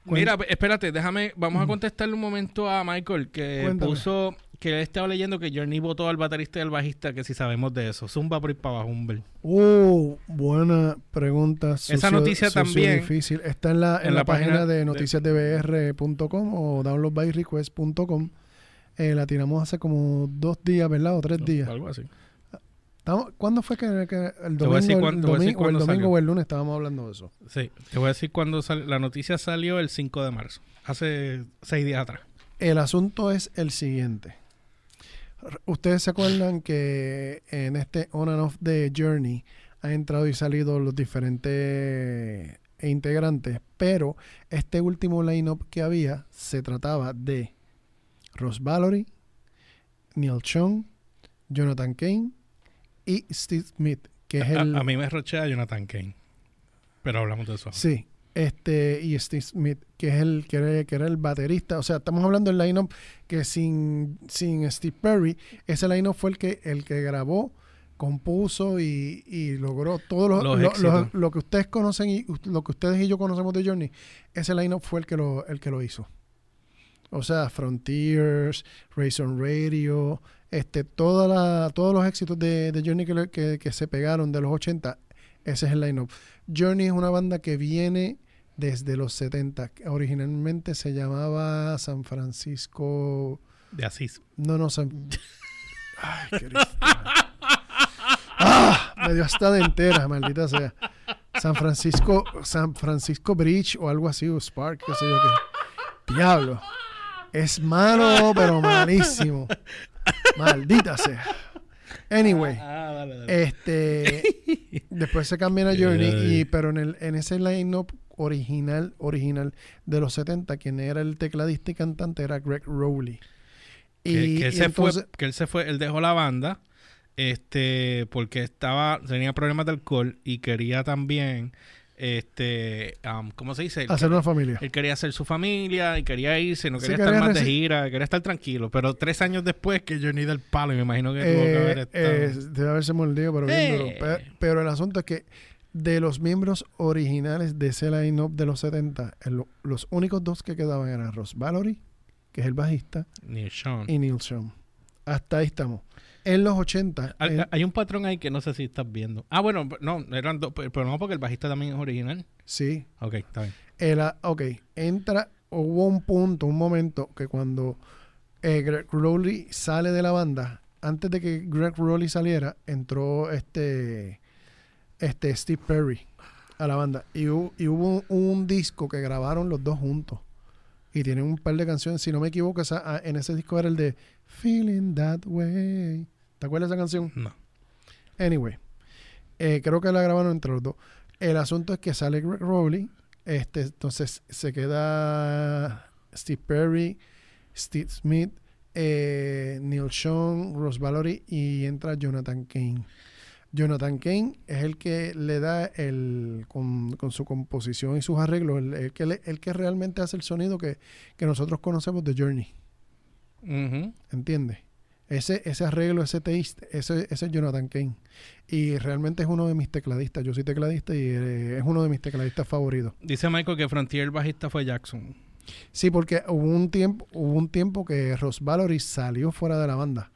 Mira, espérate, déjame, vamos a contestarle un momento a Michael que Cuéntame. puso que él estaba leyendo que Journey votó al baterista y al bajista, que si sabemos de eso. Zumba por ir para abajo, Humber. Uh, buena pregunta. Sucio- noticia también. difícil. Está en la, en la, página, de de- noticiasdbr.com o downloadbyrequest.com. Eh, la tiramos hace como dos días, ¿verdad? O tres días. Algo así. Estamos- ¿Cuándo fue que, que el domingo, el cuándo- o el cuándo domingo salió. o el lunes estábamos hablando de eso? Sí, te voy a decir cuando sal- la noticia salió el 5 de marzo, hace seis días atrás. El asunto es el siguiente. Ustedes se acuerdan que en este on and off de Journey han entrado y salido los diferentes integrantes, pero este último lineup que había se trataba de Ross Valory, Neil Chung, Jonathan Kane y Steve Smith, que es A, el a mí me rochea Jonathan Kane, pero hablamos de eso. Sí, este, y Steve Smith, que es el que era, que era el baterista. O sea, estamos hablando del line-up que sin, sin Steve Perry, ese line-up fue el que, el que grabó, compuso y, y logró todo lo, Los lo- éxitos. lo- lo que ustedes conocen y lo que ustedes y yo conocemos de Journey. Ese line-up fue el que lo, el que lo hizo. O sea, Frontiers, Razor Radio, este, toda la, todos los éxitos de, de Journey que, que, que se pegaron de los 80, ese es el line-up. Journey es una banda que viene desde los 70. Originalmente se llamaba San Francisco. De Asís. No, no, San. Ay. ¡Ah! Me dio hasta de entera, maldita sea. San Francisco, San Francisco Bridge o algo así, o Spark, qué sé yo qué. Diablo. Es malo, pero malísimo. Maldita sea. Anyway, Ah, dale, dale. este después se cambian a Journey y pero en el en ese line-up original original de los 70 quien era el tecladista y cantante era Greg Rowley. Y, que, que él y se entonces- fue, que él se fue, él dejó la banda, este, porque estaba, tenía problemas de alcohol y quería también, este, um, ¿cómo se dice? Él, hacer una familia. él quería hacer su familia y quería irse, no Sí, quería quería estar más de gira, quería estar tranquilo. Pero tres años después que Johnny del palo, y me imagino que tuvo que haber Eh, estado. eh, debe haberse mordido, pero. Eh. Pe- Pero el asunto es que de los miembros originales de ese line-up de los 70, el- los únicos dos que quedaban eran Ross Valory, que es el bajista, Sean. y Neil Schon. Hasta ahí estamos. En los 80, Hay, en- hay un patrón ahí que no sé si estás viendo. Ah, bueno, no, eran dos, pero no porque el bajista también es original. sí, Ok, está bien. el, ok, entra, hubo un punto, un momento que cuando eh, Greg Rowley sale de la banda, antes de que Greg Rowley saliera, entró este, este Steve Perry a la banda y, hu- y hubo un, un disco que grabaron los dos juntos y tienen un par de canciones, si no me equivoco, esa- ah, en ese disco era el de Feeling That Way. ¿Te acuerdas de esa canción? No. Anyway, eh, creo que la grabaron entre los dos. El asunto es que sale Greg Rowley, este, entonces se queda Steve Perry, Steve Smith, eh, Neil Sean, Ross Valory y entra Jonathan Kane. Jonathan Kane es el que le da el con, con su composición y sus arreglos, el, el que le- el que realmente hace el sonido que, que nosotros conocemos de Journey. Ujú. ¿Entiendes? Ese, ese arreglo, ese taste, ese, ese es Jonathan Kane. Y realmente es uno de mis tecladistas. Yo soy tecladista y eh, es uno de mis tecladistas favoritos. Dice Michael que Frontier el bajista fue Jackson. Sí, porque hubo un tiempo, hubo un tiempo que Ross Valory salió fuera de la banda.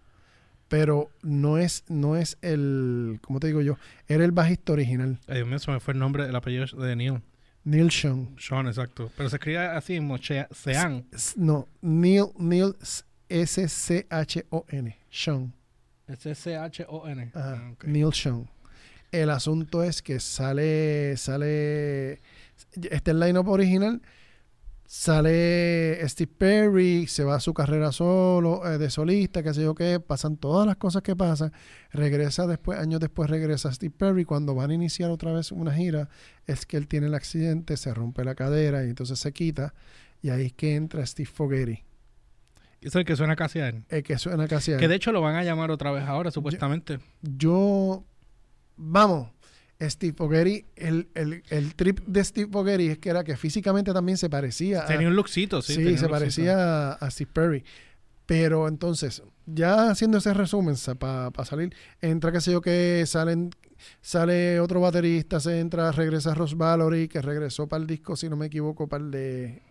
Pero no es, no es el, ¿cómo te digo yo? Era el bajista original, Ay, Dios mío, se me fue el nombre, el apellido de Neil. Neil Sean. Sean, exacto. Pero se escribe así mismo, Sean. No, Neil, Neil S-C-H-O-N. Sean. S-C-H-O-N. Ah. Neil Sean. El asunto es que sale, sale, este el line-up original, sale Steve Perry, se va a su carrera solo, eh, de solista, qué sé yo qué, pasan todas las cosas que pasan, regresa después, años después regresa Steve Perry, cuando van a iniciar otra vez una gira, es que él tiene el accidente, se rompe la cadera y entonces se quita, y ahí es que entra Steve Fogerty, Es el que suena casi a él. el que suena casi a Que él. de hecho lo van a llamar otra vez ahora, supuestamente. yo, vamos, Steve Fogerty, el, el, el trip de Steve Fogerty es que era que físicamente también se parecía. a- Tenía un lookcito, sí. sí, se lookcito. parecía a, a Steve Perry. Pero entonces, ya haciendo ese resumen para salir, entra que sé yo que salen, sale otro baterista, se entra, regresa Ross Valory, que regresó para el disco, si no me equivoco, para el de.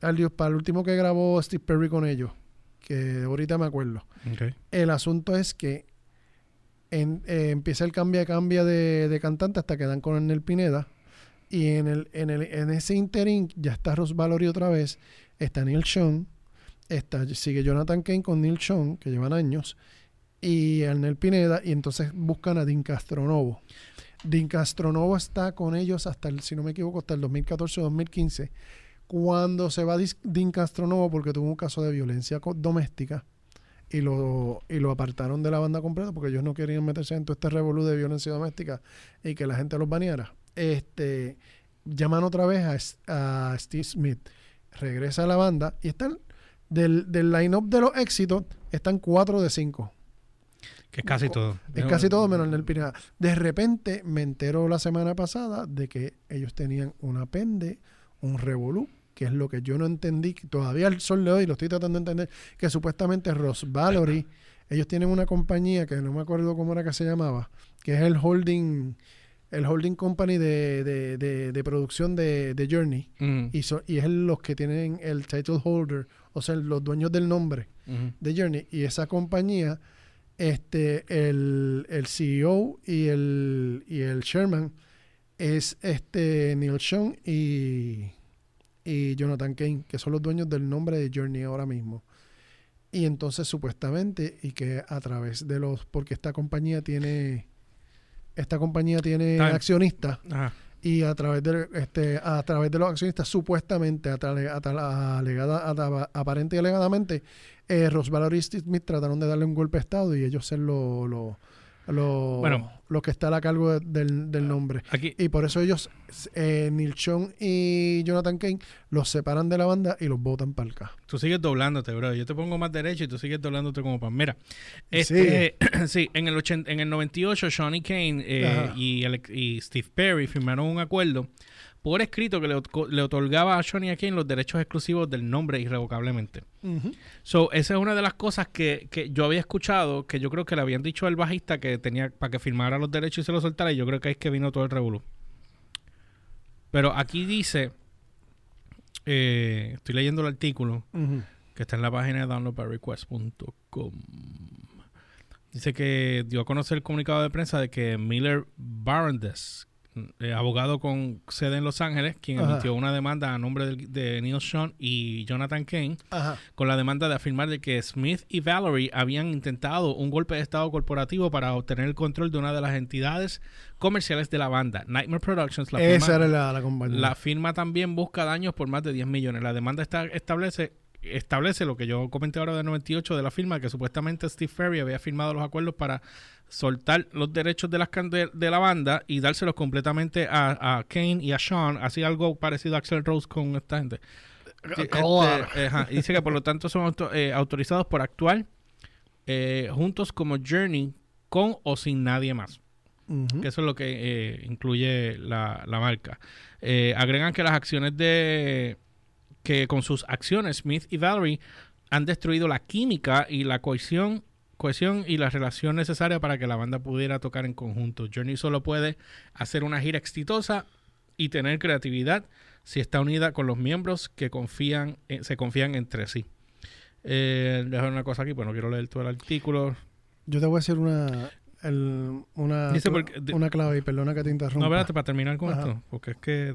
Al Dios, para el último que grabó Steve Perry con ellos, que ahorita me acuerdo. El asunto es que en- eh, empieza el cambia cambia de, de cantante hasta que dan con Nel Pineda. Y en, el, en, el, en ese interín ya está Ross Valory otra vez, está Neil Sean, está, sigue Jonathan Kane con Neil Sean, que llevan años, y Arnel Pineda, y entonces buscan a Dean Castronovo. Dean Castronovo está con ellos hasta el, si no me equivoco, hasta el 2014 o 2015, cuando se va Dean Castronovo porque tuvo un caso de violencia doméstica y lo, y lo apartaron de la banda completa porque ellos no querían meterse en todo este revolú de violencia doméstica y que la gente los baneara. Este, llaman otra vez a, a Steve Smith, regresa a la banda y están del, del line-up de los éxitos, están 4 de 5. Que es casi todo. Es casi todo menos el Pineda. De repente me entero la semana pasada de que ellos tenían una pende, un revolú, que es lo que yo no entendí, que todavía al sol de hoy lo estoy tratando de entender, que supuestamente Ross Valory, ellos tienen una compañía que no me acuerdo cómo era que se llamaba, que es el holding, el holding company de, de, de- de producción de, Journey. Ujú, Y, so- y es los que tienen el title holder, o sea, los dueños del nombre de Journey. Y esa compañía, este, el, el CEO y el, y el Sherman es este Neil Sean y, y Jonathan Kane, que son los dueños del nombre de Journey ahora mismo. Y entonces supuestamente, y que a través de los, porque esta compañía tiene, esta compañía tiene accionistas, y a través de este a través de los accionistas supuestamente alegada, aparente y alegadamente eh, Rosvalor y Smith trataron de darle un golpe de estado y ellos ser lo, lo, lo, Bueno. lo que está a cargo de- del, del nombre Aquí, y por eso ellos eh, Neil Sean y Jonathan Kane los separan de la banda y los botan para el K tú sigues doblándote, bro. Yo te pongo más derecho y tú sigues doblándote como pan. Mira, este, sí, en el 80, en el 98, Johnny Kane eh, y, y Steve Perry firmaron un acuerdo por escrito que le, ot- le otorgaba a Johnny Kane los derechos exclusivos del nombre irrevocablemente. So, esa es una de las cosas que, que yo había escuchado, que yo creo que le habían dicho al bajista que tenía para que firmara los derechos y se los soltara, y yo creo que ahí es que vino todo el revolú. Pero aquí dice, eh, estoy leyendo el artículo, que está en la página de downloadbyrequest.com. Dice que dio a conocer el comunicado de prensa de que Miller Barnes, eh, abogado con sede en Los Ángeles, quien Ajá. emitió una demanda a nombre del- de Neil Sean y Jonathan Kane, Ajá. con la demanda de afirmar de que Smith y Valerie habían intentado un golpe de estado corporativo para obtener el control de una de las entidades comerciales de la banda, Nightmare Productions. La esa firma- era la, la compañía la firma también busca daños por más de 10 millones. La demanda está, establece establece lo que yo comenté ahora de 98 de la firma, que supuestamente Steve Ferry había firmado los acuerdos para soltar los derechos de, las, can- de, de la banda y dárselos completamente a, a Kane y a Sean, así algo parecido a Axel Rose con esta gente. Este, y dice que por lo tanto son auto- eh, autorizados por actuar eh, juntos como Journey con o sin nadie más que eso es lo que eh, incluye la, la marca. Eh, agregan que las acciones de que con sus acciones Smith y Valerie han destruido la química y la cohesión cohesión y la relación necesaria para que la banda pudiera tocar en conjunto. Journey solo puede hacer una gira exitosa y tener creatividad si está unida con los miembros que confían eh, se confían entre sí. Eh, dejar una cosa aquí, pues no quiero leer todo el artículo. yo te voy a decir una el- una, Dice porque- una clave y perdona que te interrumpa No, espérate, para terminar con Ajá. esto, porque es que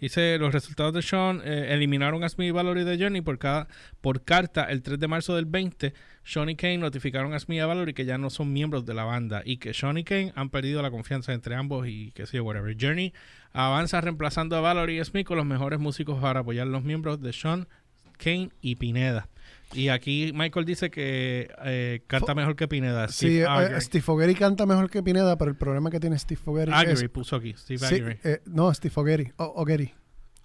dice los resultados de Sean eh, eliminaron a Smith y Valerie de Johnny por cada por carta el 3 de marzo del 20. Sean y Kane notificaron a Smith y a Valerie que ya no son miembros de la banda y que Sean y Kane han perdido la confianza entre ambos y que sí, whatever. Journey avanza reemplazando a Valerie y Smith con los mejores músicos para apoyar los miembros de Sean, Kane y Pineda. Y aquí Michael dice que eh, canta mejor que Pineda. Sí, Steve eh, Auger. Steve Fogerty canta mejor que Pineda, pero el problema que tiene Steve Fogerty es... Augury puso aquí. Steve Sí, eh, no, Steve Fogerty. O- Ogerty.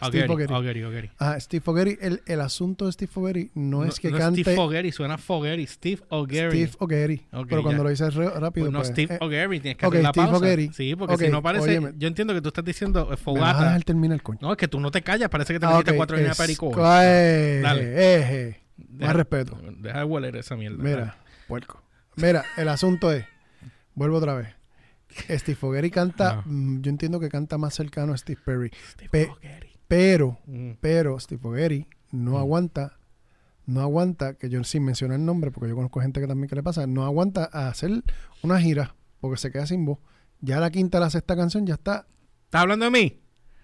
Steve. Augury, Augury. Ajá, Steve Fogerty. El, el asunto de Steve Fogerty no, es que no cante... Steve Fogerty, suena Fogerty. Steve O'Gary. Steve Ogerty. Ok, pero cuando ya. lo dices re- rápido... Pues no, pues, Steve eh, O'Gary, tienes que ok, hacer la Steve pausa. Sí, porque Ok, si no parece... óyeme. Yo entiendo que tú estás diciendo eh, ¿Me vas a fogata. el coño? No, es que tú no te callas, parece que te Ah, metiste cuatro líneas es- de perico. eh, Dale. eh, eh. Deja- más respeto. Deja de hueler esa mierda. Mira, puerco. Mira, el asunto es... Vuelvo otra vez. Steve Fogerty canta... Mm, yo entiendo que canta más cercano a Steve Perry. Steve pe-. Pero... Mm. Pero Steve Fogerty no Mm. aguanta, no aguanta, que yo sin mencionar el nombre, porque yo conozco gente que también que le pasa, no aguanta a hacer una gira, porque se queda sin voz. Ya la quinta, la sexta canción ya está. ¿Estás hablando de mí?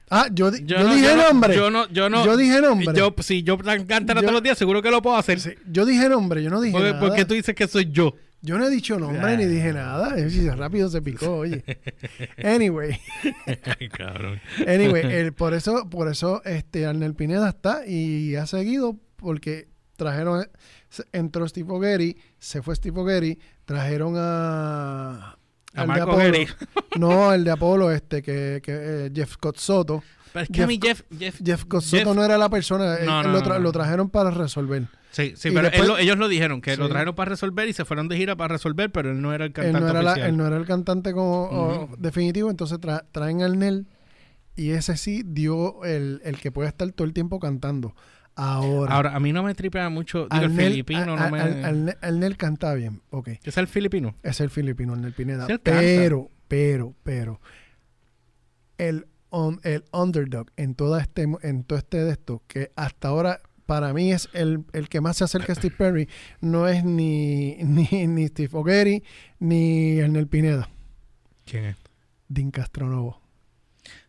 Ah, yo, yo no- dije no- nombre. Yo no, yo no. Yo dije nombre. Yo, si yo cantara Yo- todos los días, seguro que lo puedo hacer. Sí, yo dije nombre, yo no dije porque, nada. porque tú dices que soy yo. Yo no he dicho nombre ni dije nada. Rápido se picó, oye. Anyway, Ay, cabrón. anyway, el- por eso, por eso este Arnel Pineda está y ha seguido porque trajeron, entró Steve Fogerty, se fue Steve Fogerty, trajeron a A de Marco Apolo. Geri. No, el de Apolo, este, que, que eh, Jeff Scott Soto. Pero es que a mí Jeff... Jeff, Jeff Scott Jeff- Soto no era la persona, él- No, él no, lo, tra- no. lo trajeron para resolver. Sí, sí, Y pero él después- lo- ellos lo dijeron, que lo trajeron para resolver y se fueron de gira para resolver, pero él no era el Él cantante no, era la- oficial. él no era el cantante como, o- definitivo, entonces tra- traen al Nel y ese sí dio el, el que puede estar todo el tiempo cantando. Ahora, Ahora, a mí no me tripea mucho, digo, el filipino a- no me... al- al- Arnel canta bien, ok. ¿Es el filipino? Es el filipino, Arnel Pineda. Pero, pero, pero, el, on- el underdog en, toda este, en todo este de esto, que hasta ahora para mí es el, el que más se acerca a Steve Perry, no es ni, ni, ni Steve Fogerty ni Arnel Pineda. ¿Quién es? Dean Castronovo.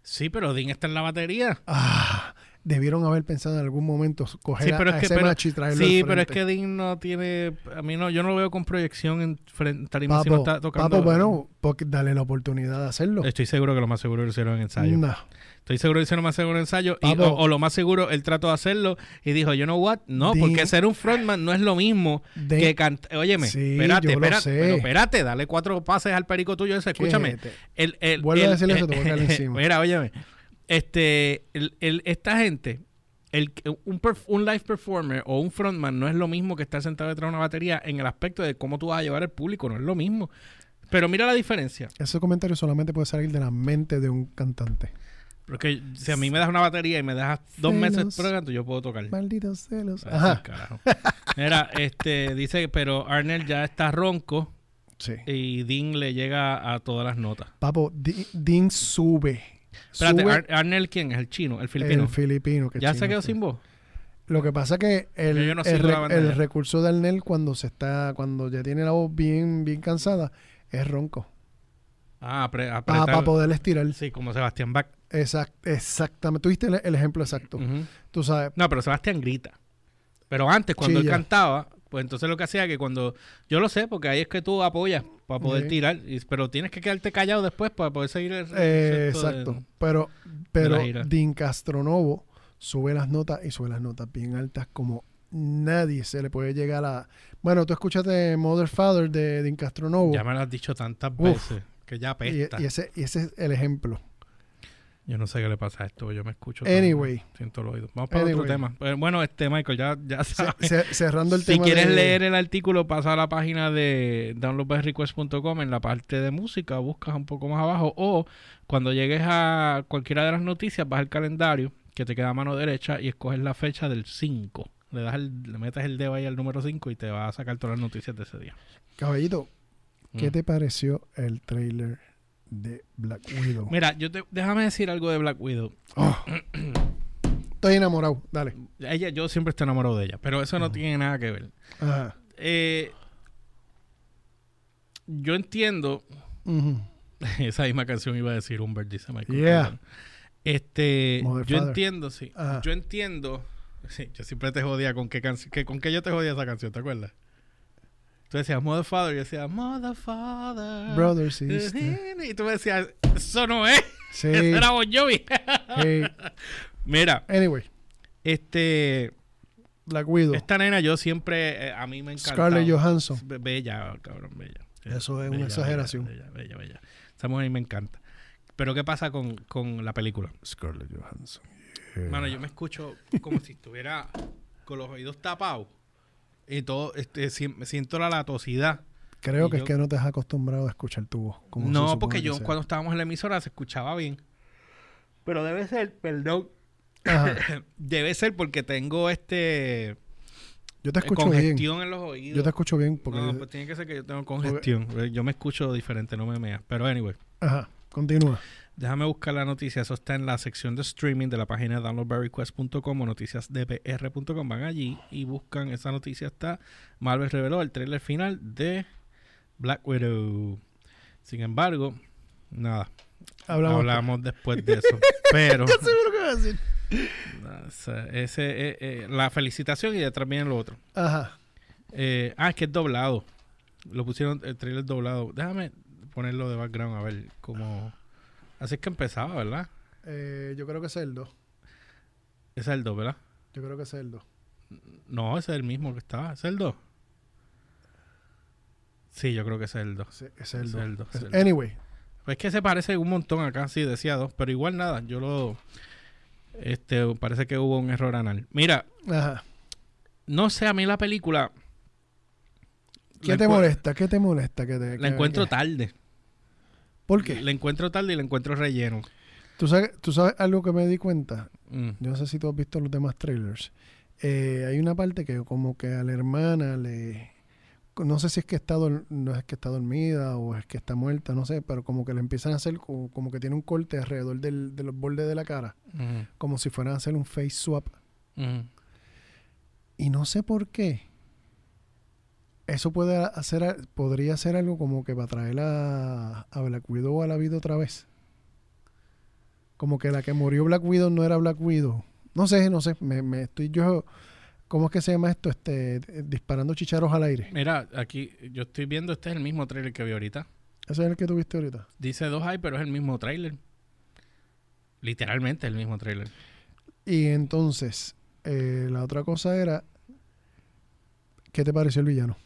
Sí, pero Dean está en la batería. Ah, debieron haber pensado en algún momento coger Sí, pero a, es que- ese pero- macho y traerlo Sí, pero es que Dean no tiene. A mí no, yo no lo veo con proyección en frente, tarima si no Papo, está tocando. papo, bueno, porque dale la oportunidad de hacerlo. Estoy seguro que lo más seguro lo hicieron en ensayo. No. Estoy seguro que hicieron más seguro en ensayo. y- Papo. o, o lo más seguro, él trató de hacerlo y dijo, you know what? No, Dean- porque ser un frontman no es lo mismo De- que cantar. Óyeme, Sí, espérate, lo espérate, sé. pero espérate, dale cuatro pases al perico tuyo ese. Escúchame. El, el, Vuelve a decirle eso, te voy a caer encima. Mira, óyeme. Este, el, el- esta gente, el, un, perf- un live performer o un frontman no es lo mismo que estar sentado detrás de una batería en el aspecto de cómo tú vas a llevar al público, no es lo mismo. Pero mira la diferencia. Ese comentario solamente puede salir de la mente de un cantante. Porque si a mí me das una batería y me das dos Celos. meses canto, yo puedo tocar. Malditos celos. Ajá. carajo. Mira, este, dice, pero Arnel ya está ronco Sí. y Dean le llega a todas las notas. Papo, Dean sube. Espérate, sube Ar- Arnel, ¿quién es? El chino, el filipino. el filipino. que ¿Ya chino se quedó sin voz? Lo que pasa que el, Yo- yo no el, recurso de Arnel cuando se está, cuando ya tiene la voz bien, bien cansada, es ronco. Ah, Para apretar. poder estirar. Sí, como Sebastián Bach. Exact, exactamente. Tuviste el, el ejemplo exacto. Tú sabes. No, pero Sebastián grita. Pero antes, cuando él cantaba, pues entonces lo que hacía que cuando... Yo lo sé, porque ahí es que tú apoyas para poder Sí. tirar. pero tienes que quedarte callado después para poder seguir el... Eh, resto de- exacto. Pero, pero. Dean Castronovo sube las notas y sube las notas bien altas como nadie se le puede llegar a... Bueno, tú escuchaste Mother Father de Dean Castronovo Ya me lo has dicho tantas Uf. veces. Que ya y, apesta. y ese, y ese es el ejemplo. Yo no sé qué le pasa a esto. Yo me escucho... Anyway. Siento el oído. Vamos para otro tema. Bueno, este, Michael, ya, ya sabes. cerrando el Si tema quieres de- leer el artículo, pasa a la página de downloadbyrequest.com en la parte de música, buscas un poco más abajo o cuando llegues a cualquiera de las noticias, vas al calendario que te queda a mano derecha y escoges la fecha del 5. Le das el- le metes el dedo ahí al número 5 y te va a sacar todas las noticias de ese día. Caballito, ¿qué Mm. te pareció el trailer de Black Widow? Mira, yo te, déjame decir algo de Black Widow. Oh. Estoy enamorado. Dale. Ella, yo siempre estoy enamorado de ella, pero eso no tiene nada que ver. Ajá. Eh, yo entiendo. Esa misma canción iba a decir Humbert, dice Michael. Yeah. Este, Mother yo Father. entiendo, sí. Ajá. Yo entiendo. Sí, yo siempre te jodía con qué canción, que, con qué yo te jodía esa canción, ¿te acuerdas? Tú decías Mother Father y yo decía Mother Father. Brother, sister. Y tú me decías, eso no es, Sí. eso era Bon Jovi. Hey. Mira, Anyway, este, Black Widow. esta nena yo siempre, eh, a mí me encanta. Scarlett Johansson. Be- Bella, cabrón, bella. Eso es una Bella, exageración. Bella, bella, bella. Esa mujer a mí me encanta. Pero ¿qué pasa con, con la película? Scarlett Johansson. Mano, yo me escucho como si estuviera con los oídos tapados. Y todo, este, si- me siento la latosidad. Creo y que yo- es que no te has acostumbrado a escuchar tu voz. como No, porque que yo sea. cuando estábamos en la emisora se escuchaba bien. Pero debe ser, perdón, debe ser porque tengo este Yo te escucho bien. congestión en los oídos. Yo te escucho bien porque... no, pues tiene que ser que yo tengo congestión. Yo me escucho diferente, no me mea. Pero anyway. Ajá. Continúa. Déjame buscar la noticia. Eso está en la sección de streaming de la página downloadberryquest.com o noticiasdpr.com. Van allí y buscan esa noticia. Está Marvel reveló el trailer final de Black Widow. Sin embargo, nada. Hablamos. Hablamos después de eso. Pero Seguro que vas a decir. ese, ese, eh, eh, la felicitación y detrás viene lo otro. Ajá. Eh, ah, es que es doblado. Lo pusieron el trailer doblado. Déjame ponerlo de background a ver cómo. Así es que empezaba, ¿verdad? Eh, yo creo que ese es el 2. Ese es el 2, ¿verdad? Yo creo que ese es el 2. No, ese es el mismo que estaba. ¿Ese es el 2? Sí, yo creo que ese es el 2. Ese, ese es el Ese 2. es el dos, ese es el dos. Anyway. Pues es que se parece un montón acá, sí, decía 2. Pero igual nada, yo lo. Este, parece que hubo un error anal. Mira, Ajá. no sé, a mí la película. ¿Qué la te molesta? ¿Qué te molesta? Que te, La que- encuentro que- tarde. ¿Por qué? La encuentro tarde y la encuentro relleno. ¿Tú sabes, ¿Tú sabes algo que me di cuenta? Mm. Yo no sé si tú has visto los demás trailers. Eh, hay una parte que como que a la hermana le... No sé si es que está, no es que está dormida o es que está muerta, no sé, pero como que le empiezan a hacer como, como que tiene un corte alrededor del, de los bordes de la cara, como si fueran a hacer un face swap. Y no sé por qué. Eso puede hacer, podría ser algo como que para traer a, a Black Widow a la vida otra vez. como que la que murió Black Widow no era Black Widow. No sé, no sé, me, me estoy yo, ¿cómo es que se llama esto? Este, disparando chicharos al aire. Mira, aquí yo estoy viendo, este es el mismo trailer que vi ahorita. Ese es el que tuviste ahorita. Dice dos hay, pero es el mismo trailer. Literalmente el mismo trailer. Y entonces, eh, la otra cosa era, ¿qué te pareció el villano?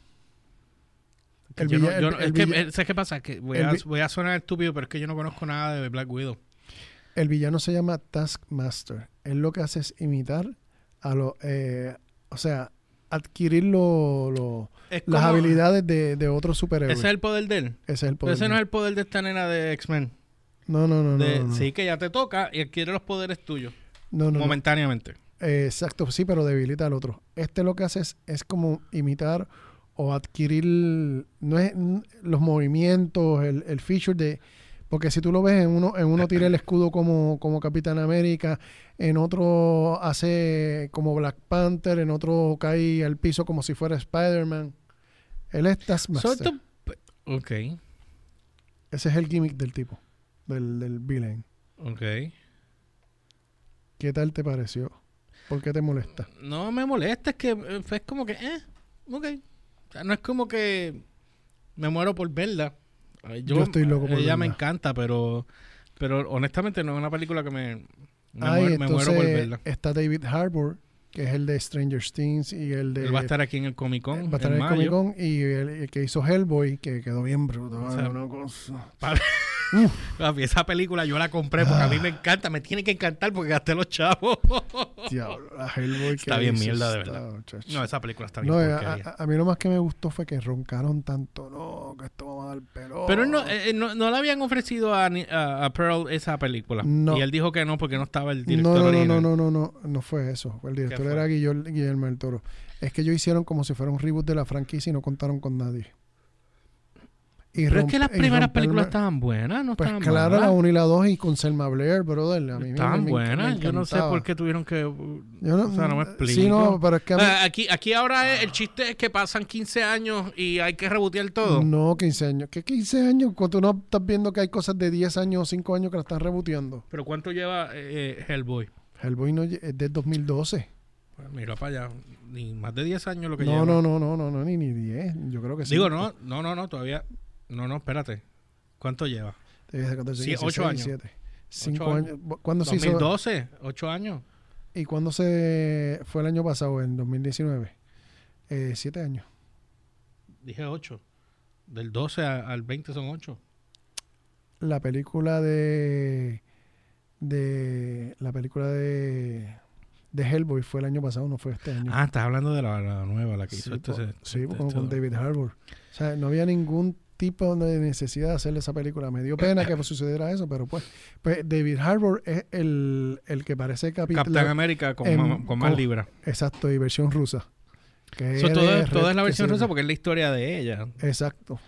El El yo no- villa- yo el- no- el es que, ¿sabes qué pasa? Que voy a, voy a sonar estúpido, pero es que yo no conozco nada de Black Widow. El villano se llama Taskmaster. Él lo que hace es imitar a los, eh, o sea, adquirir lo- lo- las como- habilidades de, de otros superhéroes. Ese es el poder de él. Ese es el Pero ese no es el poder de esta nena de X-Men. No, no, no, no, De- no, no. Sí, que ya te toca y adquiere los poderes tuyos. No, no, no. momentáneamente. Eh, exacto, sí, pero debilita al otro. Este lo que hace es, es como imitar o adquirir no es los movimientos, el, el feature de porque si tú lo ves en uno en uno tira el escudo como como Capitán América, en otro hace como Black Panther, en otro cae al piso como si fuera Spider-Man. Él es Taskmaster. Ok, Ese es el gimmick del tipo, del, del villain. ok. ¿Qué tal te pareció? ¿Por qué te molesta? No me molesta, es que eh, es como que, eh, ok. O sea, no es como que me muero por verla. Ay, Yo estoy loco por Ella me encanta, pero pero honestamente no es una película que me, me, Ay, muero, me muero por verla. está David Harbour, que es el de Stranger Things y el de... Él va a estar aquí en el Comic Con. va a estar en el. Comic Con y el, el que hizo Hellboy, que quedó bien brutal. O sea, una cosa. Papi, esa película yo la compré porque a Ah. mí me encanta, me tiene que encantar porque gasté los chavos. Diablo, la Hellboy Está bien mierda, de verdad. no, esa película está bien No, a, porquería. a- a mí lo más que me gustó fue que roncaron tanto. No, que esto va a dar pelo. Pero no, eh, eh, no, no le habían ofrecido a, Pearl esa película. No. Y él dijo que no porque no estaba el director no, no, original. no, no, no, no, no fue eso. El director era Guillermo, Guillermo del Toro. Es que ellos hicieron como si fuera un reboot de la franquicia y no contaron con nadie. Y Pero es que las primeras películas estaban buenas, no Pues estaban claro, la 1 y la 2 y con Selma Blair, brother. A mí me- Estaban me- me buenas. Yo no sé por qué tuvieron que... Yo no, o sea, no me explico. Sí, no, pero es que mí- aquí, aquí ahora es- el chiste es que pasan 15 años y hay que rebotear todo. No, 15 años. ¿Qué 15 años? Cuando tú no estás viendo que hay cosas de 10 años o 5 años que la están reboteando. Pero ¿cuánto lleva eh, eh, Hellboy? Hellboy no, es del 2012. Pues mira para allá. Ni más de 10 años lo que No, lleva. no, no, no, no, no, ni, ni 10. Yo creo que sí. Digo, no, no, no, no, todavía... No, no, espérate. ¿Cuánto lleva? Desde 14, Sí, 16, ocho años. 17. Cinco Ocho años. ¿Cuándo se hizo? 2012, 8 años. ¿Y cuándo se fue el año pasado? En 2019. Eh, siete años. Dije 8. Del 12 a- al 20 son 8. La película de. de. La película de. de Hellboy fue el año pasado, no fue este año. Ah, estás hablando de la, la nueva, la que sí, hizo este, sí, este- este- con David Harbour. O sea, no había ningún tipo de necesidad de hacerle esa película. Me dio pena que sucediera eso, pero pues. pues David Harbour es el, el que parece. Capitán América con, en- ma- con más con- libras. Exacto, y versión rusa. Que él todo, es, todo la versión rusa porque es la historia de ella. Exacto.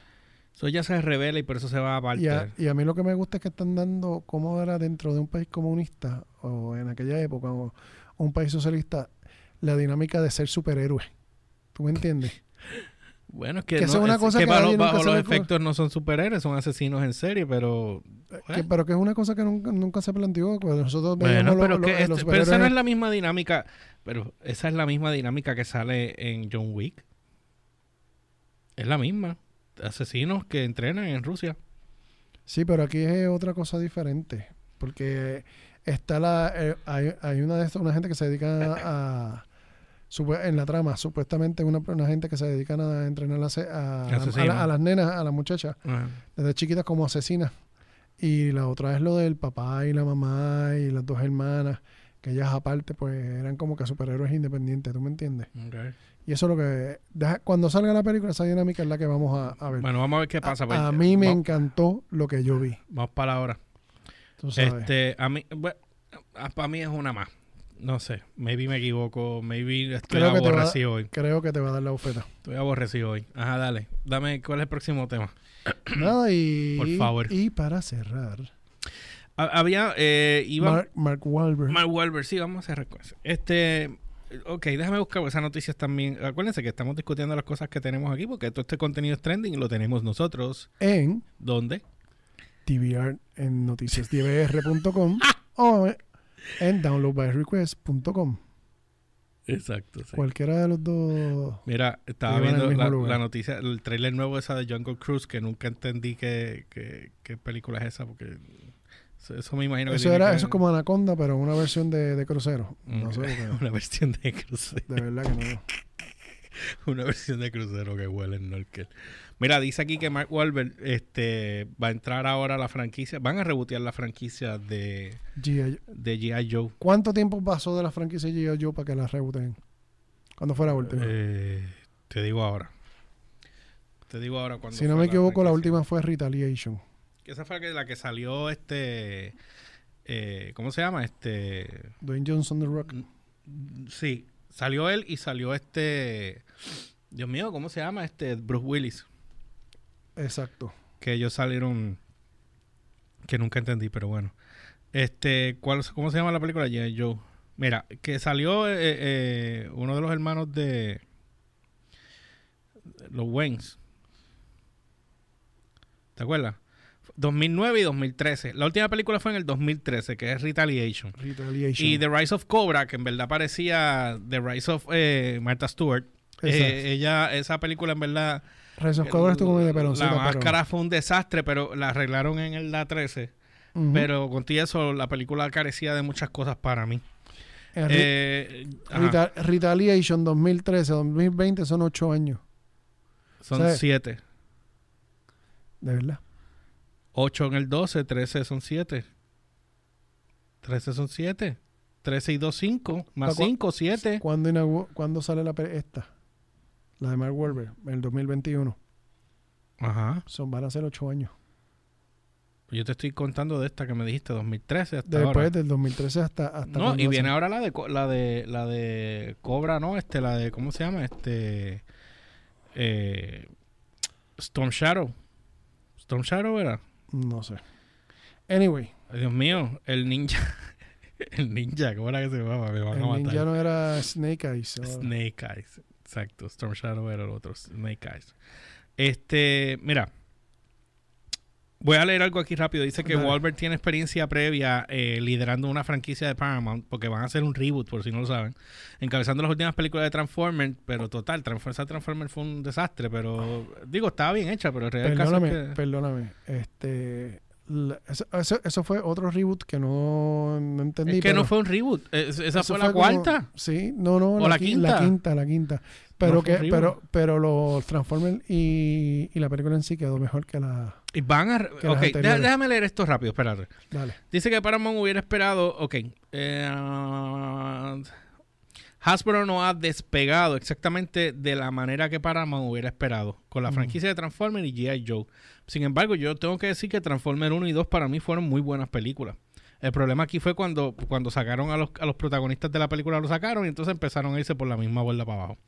Eso ya se revela y por eso se va aparte. Y a, y a mí lo que me gusta es que están dando cómo era dentro de un país comunista o en aquella época o un país socialista la dinámica de ser superhéroe. ¿Tú me entiendes? Bueno, es que, Que no, es una es cosa que que bajo, los efectos no son superhéroes, son asesinos en serie, pero... Que- pero que es una cosa que nunca, nunca se planteó. Cuando nosotros Bueno, pero, lo- lo- que los este- pero esa no es la misma dinámica. Pero esa es la misma dinámica que sale en John Wick. Es la misma. Asesinos que entrenan en Rusia. Sí, pero aquí es otra cosa diferente. Porque está la. eh, hay, hay una de estas, una gente que se dedica a. en la trama, supuestamente una, una gente que se dedica a entrenar a, a, a, la- a las nenas, a las muchachas, desde chiquitas como asesinas. Y la otra es lo del papá y la mamá y las dos hermanas, que ellas aparte pues eran como que superhéroes independientes, ¿tú me entiendes? Y eso es lo que... deja- cuando salga la película, esa dinámica es la que vamos a, a ver. Bueno, vamos a ver qué pasa. a, pues. mí me vamos, encantó lo que yo vi. vamos para la hora. Tú sabes. Este, a mí, bueno, para mí es una más. No sé, maybe me equivoco, maybe estoy Creo aborrecido hoy. Creo que te va a dar la bofeta. Estoy aborrecido hoy. Ajá, dale. Dame, ¿cuál es el próximo tema? Nada, y... Por favor. Y para cerrar, Ha- Había, eh, iba... Mark, Mark Wahlberg. Mark Wahlberg, sí, vamos a hacer recuerdos. Este, ok, déjame buscar esas noticias también. Acuérdense que estamos discutiendo las cosas que tenemos aquí porque todo este contenido es trending y lo tenemos nosotros. en ¿Dónde? TVR, en noticiasdbr.com. o en downloadbyrequest.com. Exacto. sí. Cualquiera de los dos. Mira, estaba viendo la, noticia, el trailer nuevo esa de Jungle Cruise, que nunca entendí qué, qué, qué película es esa, porque eso, eso me imagino que Eso, era, que- eso es como Anaconda, pero una versión de, de crucero. No sé, una versión de crucero. de verdad que no. Una versión de crucero que huele en Norkel. Mira, dice aquí que Mark Wahlberg este, va a entrar ahora a la franquicia. Van a rebotear la franquicia de, G.I. de G.I. Joe. ¿Cuánto tiempo pasó de la franquicia G.I. Joe para que la rebooten? ¿Cuándo fue la última? Eh, te digo ahora. Te digo ahora cuando. si no me equivoco, la última fue Retaliation. Esa fue la que, salió este. eh, ¿Cómo se llama? Este. Dwayne Johnson The Rock. Sí, salió él y salió este. Dios mío, ¿cómo se llama? Este Bruce Willis. Exacto. Que ellos salieron. Que nunca entendí, pero bueno. Este, ¿cuál, ¿cómo se llama la película? G.I. Joe. Mira, que salió eh, eh, uno de los hermanos de los Waynes. ¿Te acuerdas? 2009 y 2013. La última película fue en el 2013, que es Retaliation. Retaliation. Y The Rise of Cobra, que en verdad parecía The Rise of eh, Martha Stewart. Eh, ella, esa película en verdad Rise of Cobra estuvo peloncita, la pero- máscara fue un desastre, pero la arreglaron en el la 13. Ujú. Pero contigo eso, la película carecía de muchas cosas para mí. Eh, ajá, Reta- Retaliation 2013, 2020 son ocho años. son ¿sabes? siete. De verdad. 8 en el 12, 13 son 7. 13 son 7. 13 y 2, 5. Más ¿Pa' cua- 5, 7. ¿Cuándo, cuándo sale la esta? La de Mark Wahlberg, en el 2021. Ajá. Son, van a ser ocho años. Yo te estoy contando de esta que me dijiste, 2013 hasta Después ahora. del 2013 hasta... hasta No, y viene ahora la de la de la de Cobra, ¿no? Este, la de ¿cómo se llama? Este eh, Storm Shadow. Storm Shadow era. No sé. Anyway, Ay, Dios mío, el ninja. el ninja, ¿cómo era que se llamaba? Me van el a matar. ninja no era Snake Eyes. Snake Eyes. Exacto. Storm Shadow era el otro. Snake Eyes. Este, mira. Voy a leer algo aquí rápido. Dice que. Wahlberg tiene experiencia previa eh, liderando una franquicia de Paramount, porque van a hacer un reboot, por si no lo saben, encabezando las últimas películas de Transformers, pero total, Transformers Transformers fue un desastre, pero digo, estaba bien hecha, pero en realidad el caso Perdóname, es que... perdóname. Este, la- eso, eso- eso fue otro reboot que no, no entendí. Es que pero no fue un reboot, es- esa fue la cuarta. Sí, no, no. ¿O la qui- quinta? La quinta, la quinta. Pero, No que, pero, pero los Transformers y, y la película en sí quedó mejor que la... Y van a... Ok, déjame leer esto rápido, espérate. Dale. Dice que Paramount hubiera esperado, ok, eh, Hasbro no ha despegado exactamente de la manera que Paramount hubiera esperado con la franquicia de Transformers y G.I. Joe. Sin embargo, yo tengo que decir que Transformers 1 y 2 para mí fueron muy buenas películas. El problema aquí fue cuando, cuando sacaron a los, a los protagonistas de la película, lo sacaron y entonces empezaron a irse por la misma vuelta para abajo.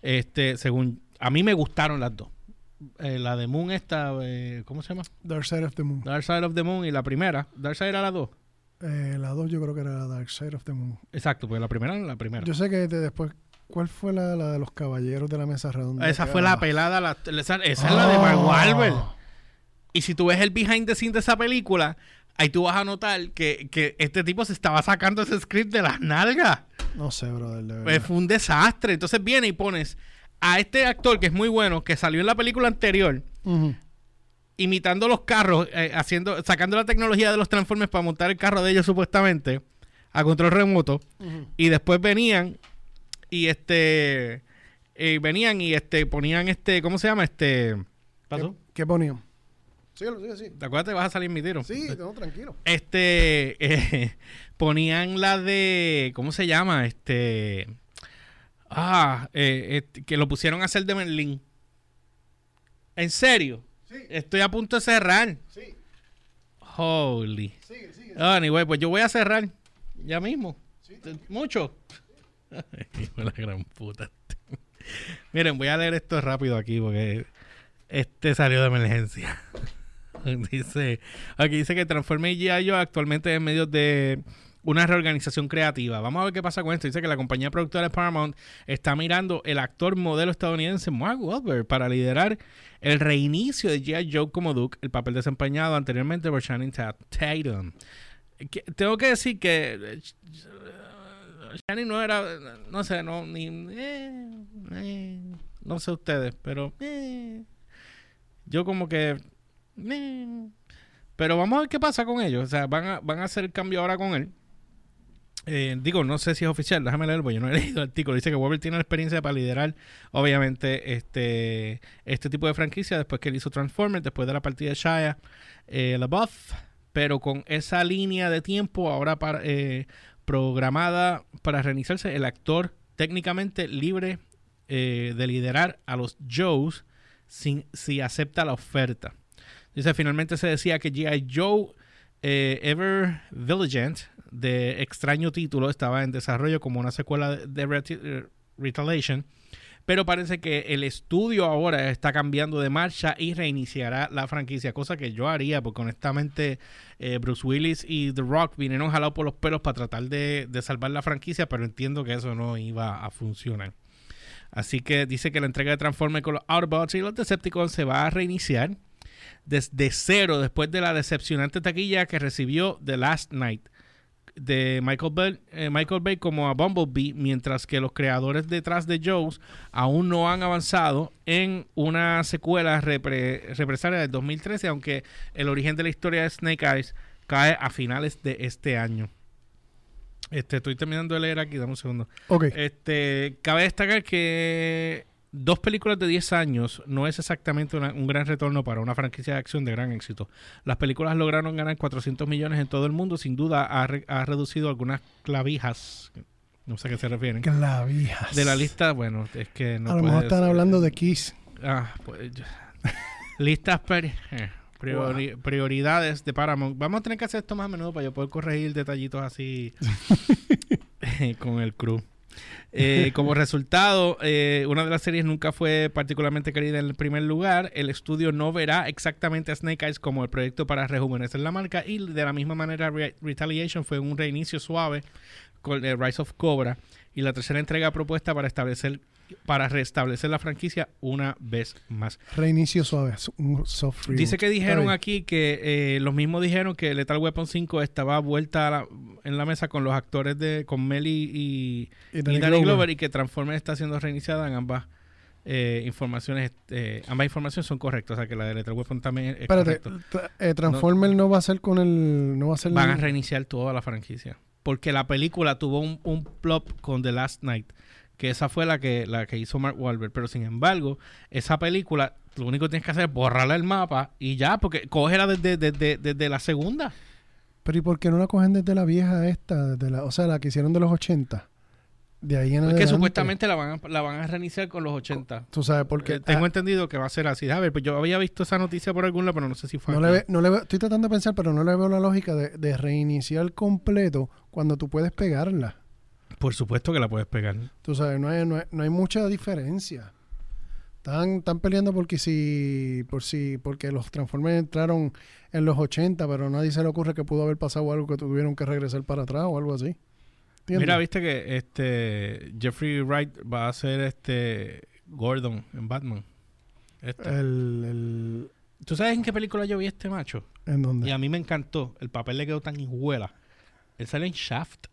Este, según, a mí me gustaron las dos. Eh, la de Moon esta, eh, ¿cómo se llama? Dark Side of the Moon. Dark Side of the Moon y la primera. Dark Side era la dos. Eh, la dos yo creo que era la Dark Side of the Moon. Exacto, porque la primera era la primera. Yo sé que de- después... ¿Cuál fue la, la de los caballeros de la mesa redonda? esa fue la pelada, la- esa, esa es la de Mark Oh. Wahlberg. Y si tú ves el behind the scenes de esa película, ahí tú vas a notar que, que este tipo se estaba sacando ese script de las nalgas. No sé, brother, de. Pues fue un desastre. Entonces viene y pones a este actor que es muy bueno, que salió en la película anterior. Imitando los carros, eh, haciendo, sacando la tecnología de los Transformers para montar el carro de ellos supuestamente a control remoto. Y después venían y este eh, venían y este ponían este, ¿cómo se llama? Este ¿Pasó? ¿Qué, qué ponían? Síguelo, sigue, sí. ¿Te acuerdas que vas a salir mi tiro? Sí, no, tranquilo. Este eh, ponían la de ¿cómo se llama? Este ah, eh, que lo pusieron a hacer de Merlín. ¿En serio? Sí, Estoy a punto de cerrar. sí, Holy. sigue, sigue. Anyway, pues yo voy a cerrar ya mismo. Sí, Mucho. La gran puta. Miren, voy a leer esto rápido aquí porque este salió de emergencia. dice, aquí dice que Transformers y G.I. Actualmente en medio de una reorganización creativa. Vamos a ver qué pasa con esto. Dice que la compañía productora Paramount está mirando el actor modelo estadounidense Mark Wahlberg para liderar el reinicio de G.I. Joe como Duke, el papel desempeñado anteriormente por Channing Ta- Tatum. tengo que decir que eh, Shani no era, no sé, no, ni, eh, eh, no sé ustedes, pero eh, yo como que, eh, pero vamos a ver qué pasa con ellos, o sea, van a, van a hacer el cambio ahora con él. Eh, digo, no sé si es oficial, déjame leerlo, porque yo no he leído el artículo. Dice que Weber tiene la experiencia para liderar, obviamente, este, este tipo de franquicia después que él hizo Transformers, después de la partida de Shia eh, LaBeouf, pero con esa línea de tiempo ahora para, eh, programada para reiniciarse, el actor técnicamente libre eh, de liderar a los Joes sin, si acepta la oferta. Dice, finalmente se decía que G.I. Joe eh, Ever Vigilant, de extraño título, estaba en desarrollo como una secuela de, eh, Retaliation, pero parece que el estudio ahora está cambiando de marcha y reiniciará la franquicia, cosa que yo haría, porque honestamente eh, Bruce Willis y The Rock vinieron jalados por los pelos para tratar de, de salvar la franquicia, pero entiendo que eso no iba a funcionar. Así que dice que la entrega de Transformers con los Autobots y los Decepticons se va a reiniciar desde cero después de la decepcionante taquilla que recibió The Last Night de Michael Bay, eh, Michael Bay como a Bumblebee, mientras que los creadores detrás de Joe's aún no han avanzado en una secuela repre- represalia del 2013, aunque el origen de la historia de Snake Eyes cae a finales de este año. Este, estoy terminando de leer aquí, dame un segundo. Ok. Este, cabe destacar que dos películas de 10 años no es exactamente una- un gran retorno para una franquicia de acción de gran éxito. Las películas lograron ganar 400 millones en todo el mundo, sin duda ha, re- ha reducido algunas clavijas, no sé a qué se refieren, Clavijas. de la lista, bueno, es que no a lo mejor están hablando de Kiss. Ah, pues, listas eh, priori- prioridades de Paramount. Vamos a tener que hacer esto más a menudo para yo poder corregir detallitos así con el crew. Eh, como resultado, eh, una de las series nunca fue particularmente querida en el primer lugar. El estudio no verá exactamente a Snake Eyes como el proyecto para rejuvenecer la marca y de la misma manera Re- Retaliation fue un reinicio suave con el Rise of Cobra y la tercera entrega propuesta para establecer para restablecer la franquicia una vez más. Reinicio suave. Un soft reboot. Dice que dijeron aquí que eh, los mismos dijeron que Lethal Weapon 5 estaba vuelta la- en la mesa con los actores de con Mel y, y, Danny Glover. Glover. y que Transformers está siendo reiniciada en ambas eh, informaciones. eh, ambas informaciones son correctas, o sea que la de Lethal Weapon también es Espérate, correcta. eh, Transformer no. va a ser con el. No va a ser. Van a reiniciar toda la franquicia. Porque la película tuvo un, un plop con The Last Night, que esa fue la que, la que hizo Mark Wahlberg. Pero sin embargo, esa película, lo único que tienes que hacer es borrarla del mapa y ya, porque cógela desde, desde, desde la segunda. Pero ¿y por qué no la cogen desde la vieja esta? Desde la, o sea, la que hicieron de los 80. De ahí en Porque adelante. supuestamente la van, a, la van a reiniciar con los 80. Tú sabes, porque. Eh, tengo ah, entendido que va a ser así. A ver, pues yo había visto esa noticia por algún lado, pero no sé si fue no le ve- no le veo- estoy tratando de pensar, pero no le veo la lógica de, de reiniciar completo cuando tú puedes pegarla. Por supuesto que la puedes pegar. Tú sabes, no hay, no hay, no hay mucha diferencia. Están, están peleando porque si, por si, porque los Transformers entraron en los 80, pero a nadie se le ocurre que pudo haber pasado algo que tuvieron que regresar para atrás o algo así. ¿Entiendes? Mira, viste que este Jeffrey Wright va a ser este Gordon en Batman. Este. el, el- ¿Tú sabes en qué película yo vi este macho? ¿En dónde? Y a mí me encantó. El papel le quedó tan hijuela. Él sale en Shaft.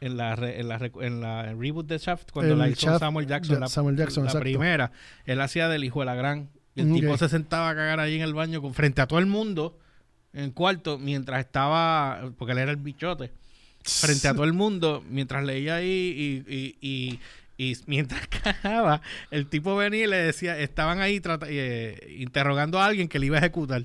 En la, re- en la, en la reboot de Shaft, cuando El la hizo Shaft, Samuel Jackson, ya, la, Samuel Jackson, la exacto. primera, él hacía del hijo de la gran. El tipo se sentaba a cagar ahí en el baño con, frente a todo el mundo, en el cuarto, mientras estaba, porque él era el bichote, frente a todo el mundo, mientras leía ahí y, y, y, y mientras cagaba, el tipo venía y le decía, estaban ahí eh, interrogando a alguien que le iba a ejecutar.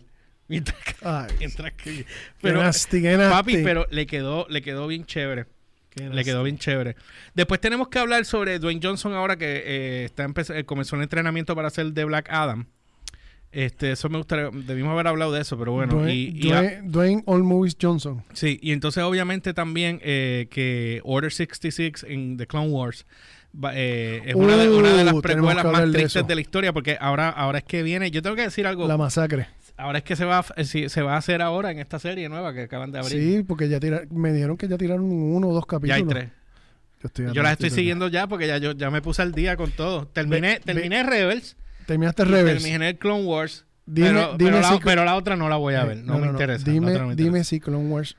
Mientras, Ay, mientras que... Pero, nasty, qué nasty. papi, pero le quedó, le quedó bien chévere. Le quedó bien chévere. Después tenemos que hablar sobre Dwayne Johnson ahora que eh, está eh, comenzó el entrenamiento para hacer de Black Adam. Este, eso me gustaría, debimos haber hablado de eso, pero bueno. Dwayne, y, Dwayne- Dwayne All Movies Johnson. sí, y entonces obviamente también eh, que Order 66 en The Clone Wars va- eh, es una, de, una de las Uh, precuelas más de tristes eso. de, la historia porque ahora, ahora es que viene, yo tengo que decir algo, La masacre. Ahora es que se va, a- eh, sí, se va a hacer ahora en esta serie nueva que acaban de abrir. Sí, porque ya tira- me dijeron que ya tiraron uno o dos ya capítulos. hay tres. Yo, estoy Yo las estoy siguiendo ya porque ya yo ya me puse al día con todo. Terminé, Ve- terminé Rebels, Terminaste Rebels. terminé Clone Wars, Dime, pero, dime pero la, si- pero la otra no la voy a ver, no, me interesa. la Dime, otra no me dime interesa. si Clone Wars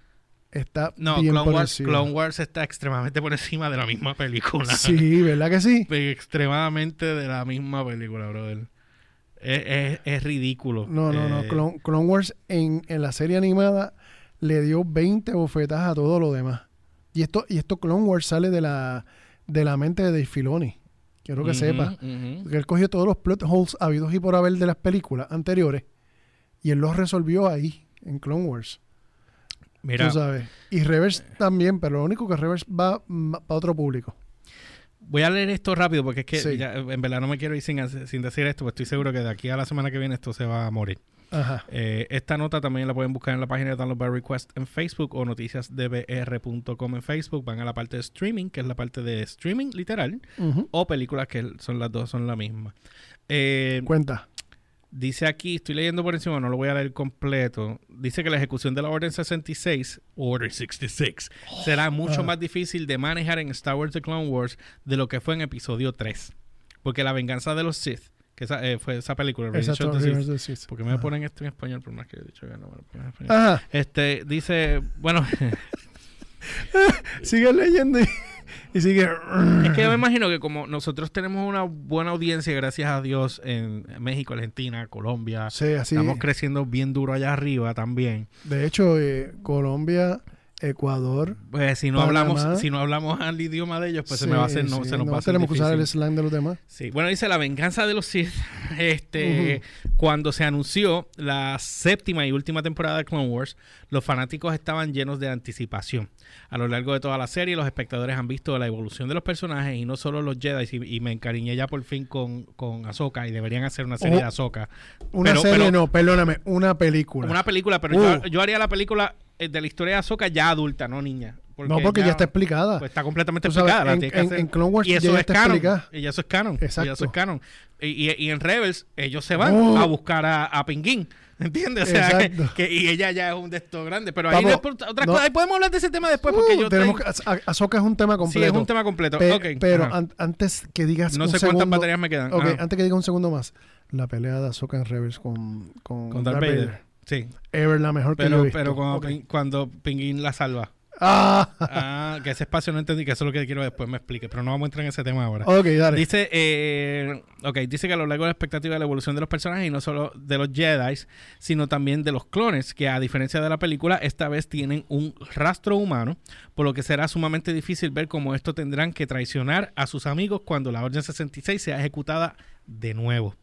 está No, bien Clone por Wars, encima. Clone Wars está extremadamente por encima de la misma película. Sí, ¿verdad que sí? extremadamente de la misma película, brother. Es, es- es ridículo. No, no, no. Eh, Clone, Clone Wars en, en la serie animada le dio 20 bofetas a todo lo demás. Y esto, y esto Clone Wars sale de la, de la mente de Dave Filoni. Quiero que sepa. Que él cogió todos los plot holes habidos y por haber de las películas anteriores y él los resolvió ahí, en Clone Wars. Mira, Tú sabes. Y Reverse también, pero lo único que Reverse va para otro público. Voy a leer esto rápido porque es que Sí. ya, en verdad no me quiero ir sin, decir esto, pues estoy seguro que de aquí a la semana que viene esto se va a morir. Ajá. Eh, esta nota también la pueden buscar en la página de Download by Request en Facebook o noticiasdbr.com en Facebook. Van a la parte de streaming, que es la parte de streaming literal, o películas que son las dos, son la misma. Eh, Cuenta. Dice aquí, estoy leyendo por encima, no lo voy a leer completo. Dice que la ejecución de la Orden 66, Order 66, será mucho Ah. más difícil de manejar en Star Wars The Clone Wars de lo que fue en episodio 3. Porque la venganza de los Sith, que esa, eh, fue esa película, Exacto, Sith, Sith. porque me Ajá. ponen esto en español, no es que he dicho que no me lo ponen en español. Ajá. Este, dice, bueno, Sigue leyendo y, sigue. es que yo me imagino que como nosotros tenemos una buena audiencia, gracias a Dios, en México, Argentina, Colombia, Sí, así. estamos creciendo bien duro allá arriba también. De hecho, eh, Colombia, Ecuador. Pues si no Panamá. hablamos, si no hablamos al idioma de ellos, pues se me va a hacer, no, sí, se nos va a hacer tenemos que usar el slang de los demás. Sí, bueno, dice la venganza de los Sith. Este, cuando se anunció la séptima y última temporada de Clone Wars, los fanáticos estaban llenos de anticipación. A lo largo de toda la serie, los espectadores han visto la evolución de los personajes y no solo los Jedi. Y, y me encariñé ya por fin con, con Ahsoka y deberían hacer una serie de Ahsoka. Una Pero- serie, pero- no, perdóname, una película. Una película, pero Uh. yo, yo haría la película eh, de la historia de Ahsoka ya adulta, no niña. no, porque ya, está explicada. Pues está completamente sabes, explicada. la en, que en Clone Wars y eso ya es está canon. explicada. Y eso es canon. Exacto. Y eso es canon. Y, y- y en Rebels, ellos se van Oh. a buscar a, a Pinguín. ¿Entiendes? O sea, que, que- y ella ya es un de estos grandes. Pero ahí Vamos, después, otra no. cosa, ahí podemos hablar de ese tema después porque Uh, yo tenemos tengo- que, A- Ahsoka es un tema Sí, completo. es un tema completo. Pe- Ok, pero an- antes que digas no un sé cuántas segundo- baterías me quedan. Ok, antes que diga un segundo más. La pelea de Ahsoka en Rebels con, con, Con Darth Vader. Sí, Ever la mejor que yo he pero, visto. pero cuando, Ok. Pin- cuando Pinguín la salva. Ah, Ah, que ese espacio no entendí, que eso es lo que quiero después me explique. Pero no vamos a entrar en ese tema ahora. ok, dale. Dice, eh, ok, dice que a lo largo de la expectativa de la evolución de los personajes y no solo de los Jedi, sino también de los clones, que a diferencia de la película, esta vez tienen un rastro humano, por lo que será sumamente difícil ver cómo esto tendrán que traicionar a sus amigos cuando la Orden 66 sea ejecutada de nuevo.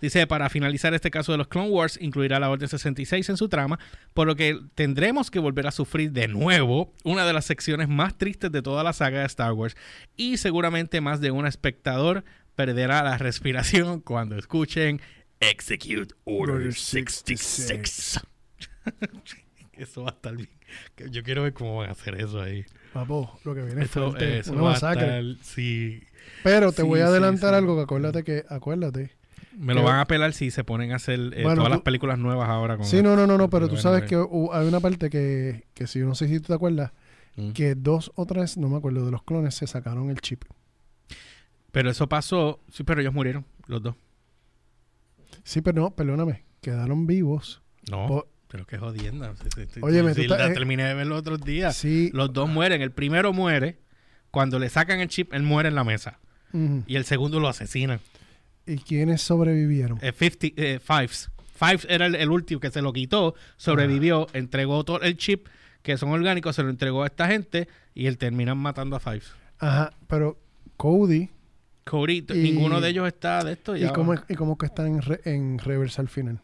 Dice, para finalizar este caso de los Clone Wars, incluirá la Orden 66 en su trama, por lo que tendremos que volver a sufrir de nuevo una de las secciones más tristes de toda la saga de Star Wars y seguramente más de un espectador perderá la respiración cuando escuchen Execute Order Order 66. eso va a estar bien. Yo quiero ver cómo van a hacer eso ahí. Papo, lo que viene es Eso, fuerte, eso una va a masacre. estar, sí. Pero te Sí, voy a adelantar sí. algo que acuérdate que, acuérdate. Me lo van a pelar si se ponen a hacer eh, Bueno, todas tú- las películas nuevas ahora. Con Sí, no, no, no, no, pero tú sabes que hay una parte que, que si no sé si tú te acuerdas, Mm. que dos o tres, no me acuerdo, de los clones se sacaron el chip. Pero eso pasó, sí, pero ellos murieron, los dos. Sí, pero no, perdóname, quedaron vivos. No, pero qué jodienda. Tú estás- la eh, terminé de ver los otros días. Sí. Los dos mueren. El primero muere. Cuando le sacan el chip, él muere en la mesa. Y el segundo lo asesinan. ¿Y quiénes sobrevivieron? Eh, 50, eh, Fives. Fives era el, el último que se lo quitó, sobrevivió, entregó todo el chip, que son orgánicos, se lo entregó a esta gente y él terminan matando a Fives. Ajá, pero Cody, Cody, Y- ninguno de ellos está de esto. ¿y Ya cómo, es- ¿y cómo que están en, re- en reversa al final?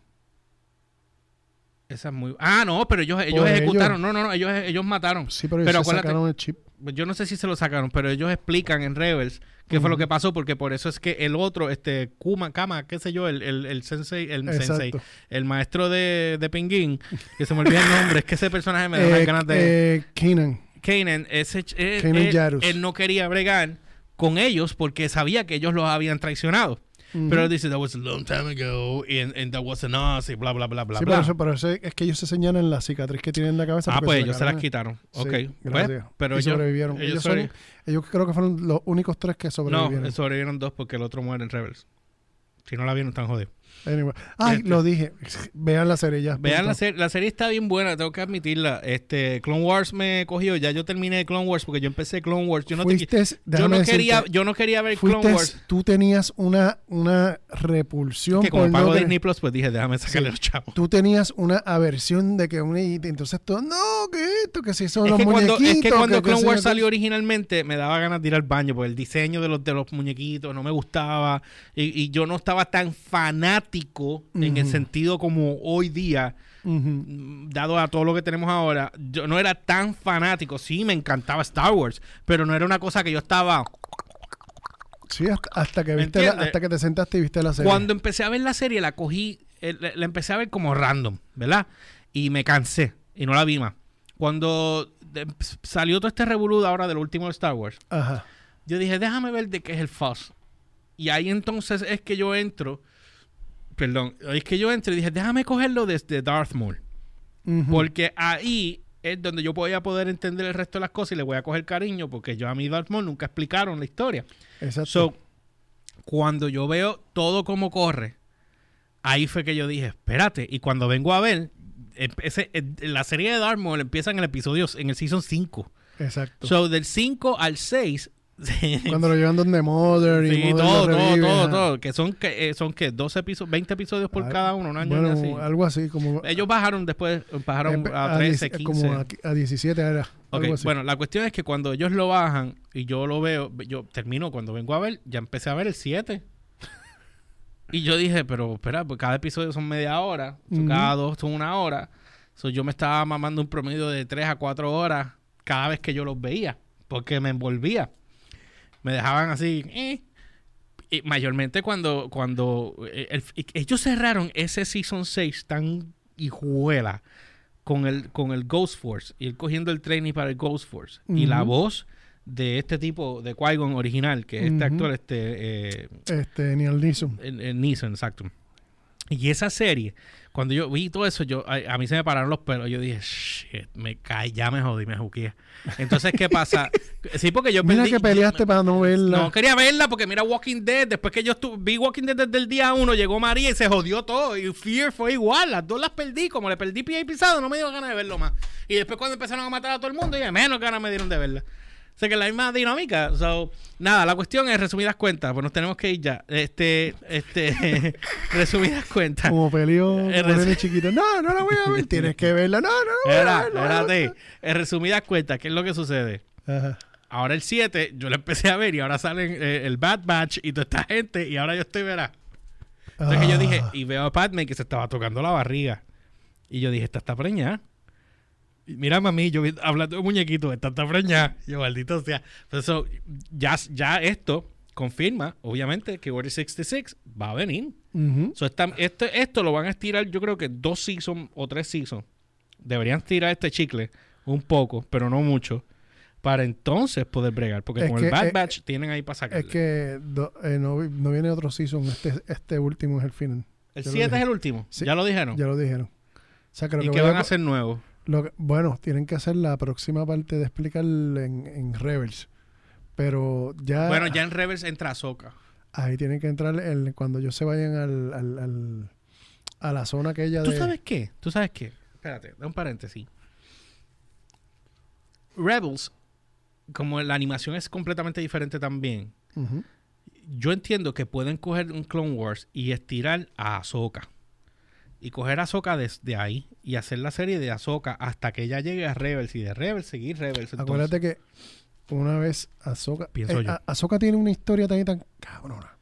Esa es muy. Ah, no, pero ellos, ellos ejecutaron. ellos. No, no, no, ellos, ellos mataron. Sí, pero, Pero ellos sacaron el chip. Yo no sé si se lo sacaron, pero ellos explican en Rebels qué fue lo que pasó, porque por eso es que el otro, este, Kuma, Kama, qué sé yo, el, el, el sensei, el sensei, el maestro de, de Pinguín, que se me olvida el nombre, es que ese personaje me da Eh, ganas de... eh, Kanan. Kanan, ese, eh, Kanan él, Jarrus. él no quería bregar con ellos porque sabía que ellos los habían traicionado. Ujú. Pero él dice, that was a long time ago, and, and that wasn't us, y bla, bla, bla, bla, sí, bla. pero, eso, pero eso es que ellos se señalan la cicatriz que tienen en la cabeza. ah, pues se ellos se las quitaron. Sí, ok. Pues, pero y ellos, sobrevivieron. ellos Ellos, sobre- son- ellos creo que fueron los únicos tres que sobrevivieron. No, sobrevivieron dos porque el otro muere en Rebels. Si no la vieron, están jodidos. Anyway. Ay, Este. lo dije. Vean la serie ya. Vean la serie, la serie está bien buena, tengo que admitirla. Este, Clone Wars me cogió, ya yo terminé Clone Wars porque yo empecé Clone Wars. Yo no, te- yo no quería, decirte, yo no quería ver fuiste- Clone Wars. tú tenías una, una repulsión Que como por pago Disney Plus, pues dije, déjame sacarle Sí. los chavos. tú tenías una aversión de que una entonces todo no que esto que si son Es los que, cuando, muñequitos es que cuando que Clone Wars salió originalmente me daba ganas de ir al baño porque el diseño de los, de los muñequitos no me gustaba y, y yo no estaba tan fanático en el sentido como hoy día dado a todo lo que tenemos ahora, yo no era tan fanático. Sí, me encantaba Star Wars, pero no era una cosa que yo estaba. sí hasta, hasta que ¿Me viste la- hasta que te sentaste y viste la serie Cuando empecé a ver la serie, la cogí, eh, la, la empecé a ver como random, ¿verdad? Y me cansé y no la vi más. Cuando de- salió todo este revolú ahora del último de Star Wars, ajá yo dije, déjame ver de qué es el Fuzz. Y ahí entonces es que yo entro, perdón, es que yo entro y dije, déjame cogerlo desde Darth Maul. Porque ahí es donde yo voy a poder entender el resto de las cosas y le voy a coger cariño porque yo a mí Darth Maul nunca explicaron la historia. exacto So, cuando yo veo todo como corre, ahí fue que yo dije, espérate. Y cuando vengo a ver, em- ese- eh, la serie de Darth Maul empieza en el episodio, en el season 5. exacto So, del 5 al 6... cuando lo llevan donde Mother y Sí, Mother todo, lo todo, revive, todo, todo. Que son, que, eh, son que 12 episodios, 20 episodios por Ah, cada uno, un año bueno así. algo así como Ellos bajaron después, bajaron empe- a 13, dieci- 15. como a, a 17 era bueno, la cuestión es que cuando ellos lo bajan y yo lo veo, yo termino cuando vengo a ver, ya empecé a ver el 7. y yo dije, pero espera, pues cada episodio son media hora, Ujú. cada dos son una hora. So yo me estaba mamando un promedio de 3 a 4 horas cada vez que yo los veía, porque me envolvía. Me dejaban así, eh. Y mayormente cuando, cuando eh, el- ellos cerraron ese Season 6 tan hijuela con el, con el Ghost Force y él cogiendo el training para el Ghost Force y la voz de este tipo de Qui-Gon original, que es este Ujú. actor, este eh, este Neil Neeson en Neeson, exacto. Y esa serie, cuando yo vi todo eso, yo a, a mí se me pararon los pelos. Yo dije, shit, me cae, ya me jodí, me juqué. Entonces, ¿qué pasa? sí, porque yo mira perdí- que peleaste para no verla no quería verla porque mira Walking Dead. Después que yo vi Walking Dead desde el día uno, llegó María y se jodió todo. Y Fear fue igual. Las dos las perdí. Como le perdí pie y pisado, no me dio ganas de verlo más. Y después cuando empezaron a matar a todo el mundo, ya menos ganas me dieron de verla. Sea que la misma dinámica. So, nada, la cuestión es resumidas cuentas, pues nos tenemos que ir ya. Este, este, resumidas cuentas. como peleó Eh, como res- nene chiquito no no la voy a ver tienes que verla no no no Era, espérate. En resumidas cuentas, ¿qué es lo que sucede? Ajá. Ahora el 7, yo lo empecé a ver y ahora salen eh, el Bad Batch y toda esta gente y ahora yo estoy, verá. Entonces que yo dije, Ah. y veo a Padme que se estaba tocando la barriga. Y yo dije, esta está preñada. Mira, mami, yo vi- hablando de muñequito, está preñada. Yo, maldito sea. Entonces, so, ya, ya esto confirma, obviamente, que Order 66 va a venir. So, esta- este, esto lo van a estirar, yo creo que dos seasons o tres seasons. Deberían estirar este chicle un poco, pero no mucho. Para entonces poder bregar. Porque Es con que, el Bad eh, Batch tienen ahí para sacarle. es que do- eh, no, no viene otro season este este último es el final el ya lo 7 es el último. Sí, Ya lo dijeron. ya lo dijeron o sea ¿Y que a van a hacer nuevo? Lo que- bueno, tienen que hacer la próxima parte de explicar en, en Rebels. Pero ya, Bueno, ya en Rebels entra Ahsoka. ahí tienen que entrar el, cuando ellos se vayan al, al- al- a la zona aquella ¿Tú de... sabes qué? ¿Tú sabes qué? Espérate, da un paréntesis. Rebels, como la animación es completamente diferente también, yo entiendo que pueden coger un Clone Wars y estirar a Ahsoka. Y coger a Ahsoka desde ahí y hacer la serie de Ahsoka hasta que ella llegue a Rebels y de Rebels seguir Rebels. entonces. Acuérdate que una vez Ahsoka... Pienso eh, yo. A- Ahsoka tiene una historia tan y tan cabrona.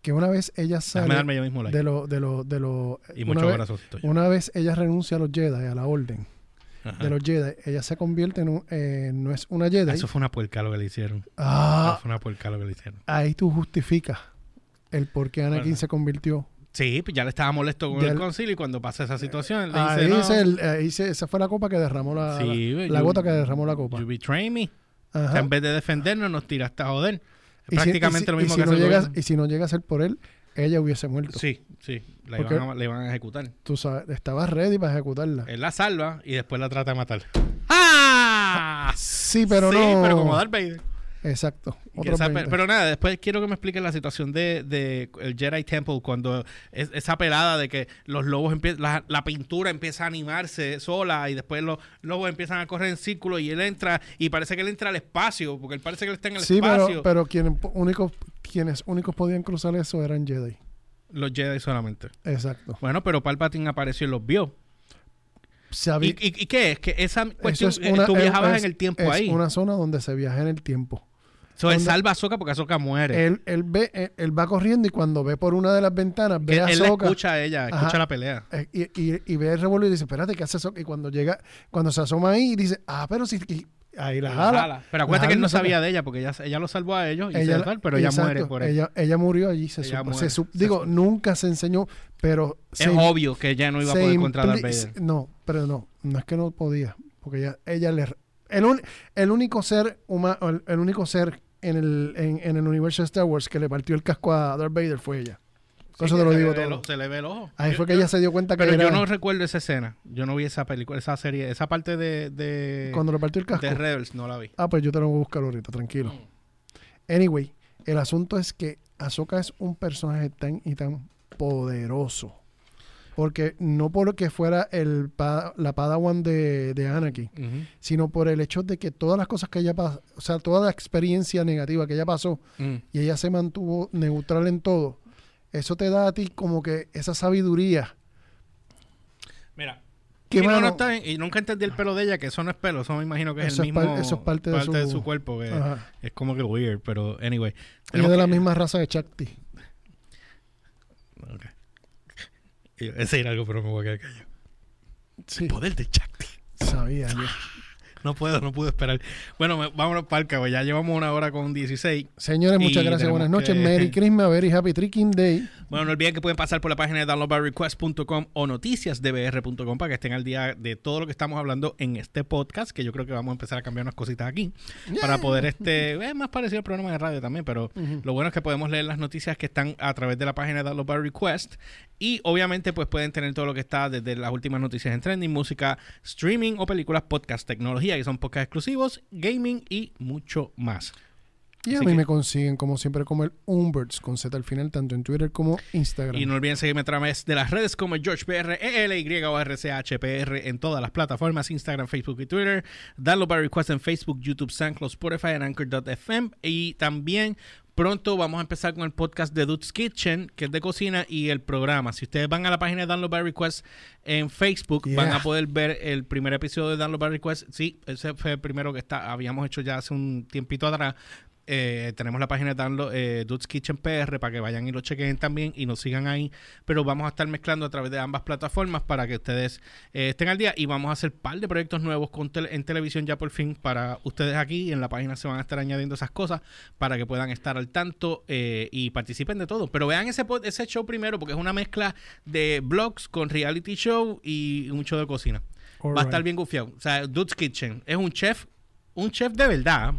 Que una vez ella sale darme yo mismo like. de lo... De lo, de lo y una vez. Una vez ella renuncia a los Jedi, a la orden Ajá. de los Jedi, ella se convierte en un... eh, no es una Jedi. Eso fue una puerca lo que le hicieron. Ah, Eso fue una puerca lo que le hicieron. ahí tú justificas el por qué Anakin Bueno. se convirtió. Sí, pues ya le estaba molesto con el concilio y cuando pasa esa situación, le Ahí dice, no, dice el- ahí dice- esa fue la copa que derramó la, Sí, la, la you- gota que derramó la copa. You betray me. O Ajá. sea, en vez de defendernos, nos tiraste a joder. Es si- prácticamente si- lo mismo si que no hace el llega, gobierno. Y si no llega a ser por él, ella hubiese muerto. Sí, sí. La iban, a, la iban a ejecutar. Tú sabes, estabas ready para ejecutarla. Él la salva y después la trata de matar. ¡Ah! Sí, pero sí, no. pero como Darth Vader. Exacto. Otros esa pe- 20. pero nada, después quiero que me expliquen la situación de, de el Jedi Temple cuando es- esa pelada de que los lobos empiezan, la, la pintura empieza a animarse sola y después los lobos empiezan a correr en círculo y él entra y parece que él entra al espacio porque él parece que él está en el sí, pero, espacio. pero quienes, únicos, quienes únicos podían cruzar eso eran Jedi. Los Jedi solamente. Exacto. Bueno, pero Palpatine apareció y los vio. ¿Y, y- y qué es? Que esa cuestión, es eh, una- tú viajabas es- en el tiempo es ahí. una zona donde se viaja en el tiempo. So, él salva a Ahsoka porque Ahsoka muere. Él, él ve, él, él va corriendo y cuando ve por una de las ventanas, ve a él la Ahsoka escucha a ella, escucha Ajá. la pelea. eh, y, y- y ve el revuelo y dice, espérate, ¿qué hace Ahsoka? Y cuando llega, cuando se asoma ahí, dice, ah, pero si... y ahí la La jala. jala. Pero acuérdate jala que él no sabía de ella porque ella, ella lo salvó a ellos y Ella- se tal, pero ella exacto, muere por él. ella, ella murió allí, se, supo- muere, se sup- se digo, supo. nunca se enseñó, pero es se, obvio que ella no iba a poder contra Darth Vader. No, pero no, no es que no podía, porque ella, ella le... El, un- el único ser humano, el, el único ser en el, en, en el universo de Star Wars que le partió el casco a Darth Vader fue ella. Sí, eso te lo digo todo. ojo- Se le ve el ojo. Ahí Yo- fue que yo- ella se dio cuenta que Pero era yo no recuerdo esa escena. Yo no vi esa película, esa serie, esa parte de, de, cuando le partió el casco. de Rebels, no la vi. Ah, pues yo te lo voy a buscar ahorita, tranquilo. Anyway, el asunto es que Ahsoka es un personaje tan y tan poderoso. Porque no porque fuera el la Padawan de, de Anakin, sino por el hecho de que todas las cosas que ella pasó, o sea, toda la experiencia negativa que ella pasó Mm. y ella se mantuvo neutral en todo, eso te da a ti como que esa sabiduría. Mira. Que, Sí, no, no, mano, está bien. Y nunca entendí el pelo de ella, que eso no es pelo, eso me imagino que es Eso el es mismo. eso es parte de su- cuerpo, que ajá. es como que weird, pero anyway. Es de la misma raza de Chakti. Ok. Iba a decir algo, pero me voy a quedar callado. Sí, Poder de Chakti. sabía yo. No puedo, no puedo esperar. Bueno, me- vámonos para el cabo. Ya llevamos una hora con 16. Señores, muchas gracias. Buenas noches. que- Merry Christmas, very happy Tricking Day. Bueno, no olviden que pueden pasar por la página de downloadbyrequest.com o noticiasdbr.com para que estén al día de todo lo que estamos hablando en este podcast, que yo creo que vamos a empezar a cambiar unas cositas aquí para poder este es más parecido al programa de radio también, pero lo bueno es que podemos leer las noticias que están a través de la página de Download by Request y obviamente pues pueden tener todo lo que está desde las últimas noticias en trending, música, streaming o películas, podcast, tecnología, que son podcasts exclusivos, gaming y mucho más. Y a mí que- me consiguen, como siempre, como el Umberts con Z al final, tanto en Twitter como Instagram. Y no olviden seguirme a través de las redes como GeorgePR, ELY o RCHPR en todas las plataformas, Instagram, Facebook y Twitter. Download by request en Facebook, YouTube, SoundCloud, Spotify en Anchor.fm. Y también pronto vamos a empezar con el podcast de Dude's Kitchen, que es de cocina, y el programa. Si ustedes van a la página de Download by Request en Facebook, Yeah. van a poder ver el primer episodio de Download by Request. Sí, ese fue el primero que está, habíamos hecho ya hace un tiempito atrás. Eh, tenemos la página de eh, Dude's Kitchen PR para que vayan y lo chequen también y nos sigan ahí. Pero vamos a estar mezclando a través de ambas plataformas para que ustedes eh, estén al día y vamos a hacer un par de proyectos nuevos con tele- en televisión ya por fin para ustedes aquí. En la página se van a estar añadiendo esas cosas para que puedan estar al tanto eh, y participen de todo. Pero vean ese, show primero porque es una mezcla de blogs con reality show y un show de cocina. Va a estar bien gufiado. O sea, Dude's Kitchen es un chef, un chef de verdad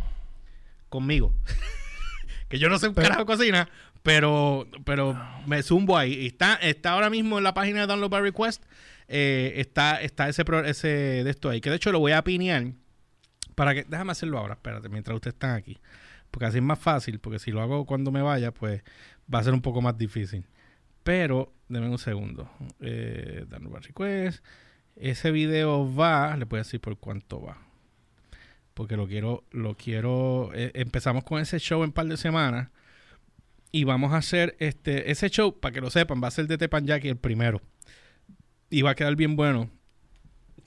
conmigo. que yo no sé un Pero- carajo cocina, pero, pero me zumbo ahí. Y Está, está ahora mismo en la página de Download by Request. eh, está, está ese, ese de esto ahí. Que de hecho lo voy a pinear para que. Déjame hacerlo ahora, espérate, mientras ustedes están aquí. Porque así es más fácil, porque si lo hago cuando me vaya, pues va a ser un poco más difícil. Pero, denme un segundo. Eh, Download by Request. Ese video va, le voy a decir por cuánto va. Porque lo quiero, lo quiero. eh, empezamos con ese show en par de semanas. Y vamos a hacer este, ese show, para que lo sepan, va a ser de Tepanyaki el primero. Y va a quedar bien bueno.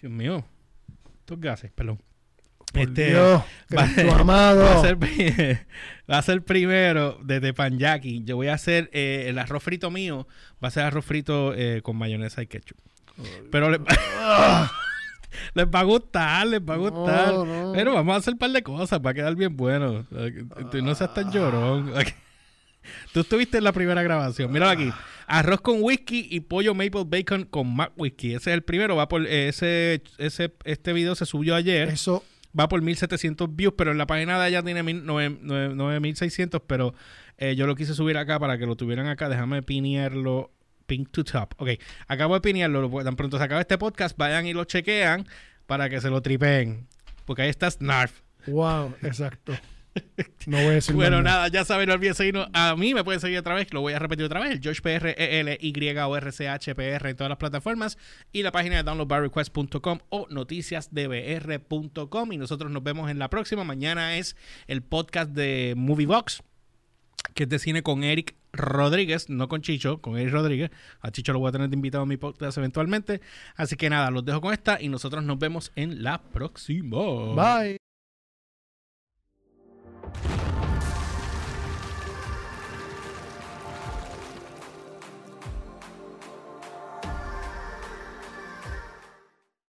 Dios mío. Estos gases, perdón. Por Este, Dios, va- Cristo amado. Va a ser, va a ser primero de Tepanyaki. Yo voy a hacer eh, el arroz frito mío. Va a ser arroz frito eh, con mayonesa y ketchup. Pero le- les va a gustar, les va a gustar. No, no. Pero vamos a hacer un par de cosas para quedar bien bueno. Tú no seas tan llorón. Tú estuviste en la primera grabación. Mira aquí. Arroz con whisky y pollo maple bacon con mac whisky. Ese es el primero. Va por ese, ese este video se subió ayer. Eso, Va por 1700 views, pero en la página de allá tiene mil- nueve- nueve- 9600, pero eh, yo lo quise subir acá para que lo tuvieran acá. Déjame pinearlo pink to top. Ok, acabo de pinearlo. lo- Tan pronto se acaba este podcast, vayan y lo chequean para que se lo tripeen. Porque ahí está Snarf. wow, exacto. No voy a decir Bueno, nada. nada, ya saben, no olviden seguirnos. A mí me pueden seguir otra vez, lo voy a repetir otra vez. George PR, E L, Y, O, R, C, H, P, R en todas las plataformas. Y la página de downloadbarrequest.com o noticiasdbr.com. Y nosotros nos vemos en la próxima. Mañana es el podcast de Moviebox, que es de cine con Eric Rodríguez, no con Chicho, con Eric Rodríguez. A Chicho lo voy a tener de invitado a mi podcast eventualmente. Así que nada, los dejo con esta y nosotros nos vemos en la próxima. Bye.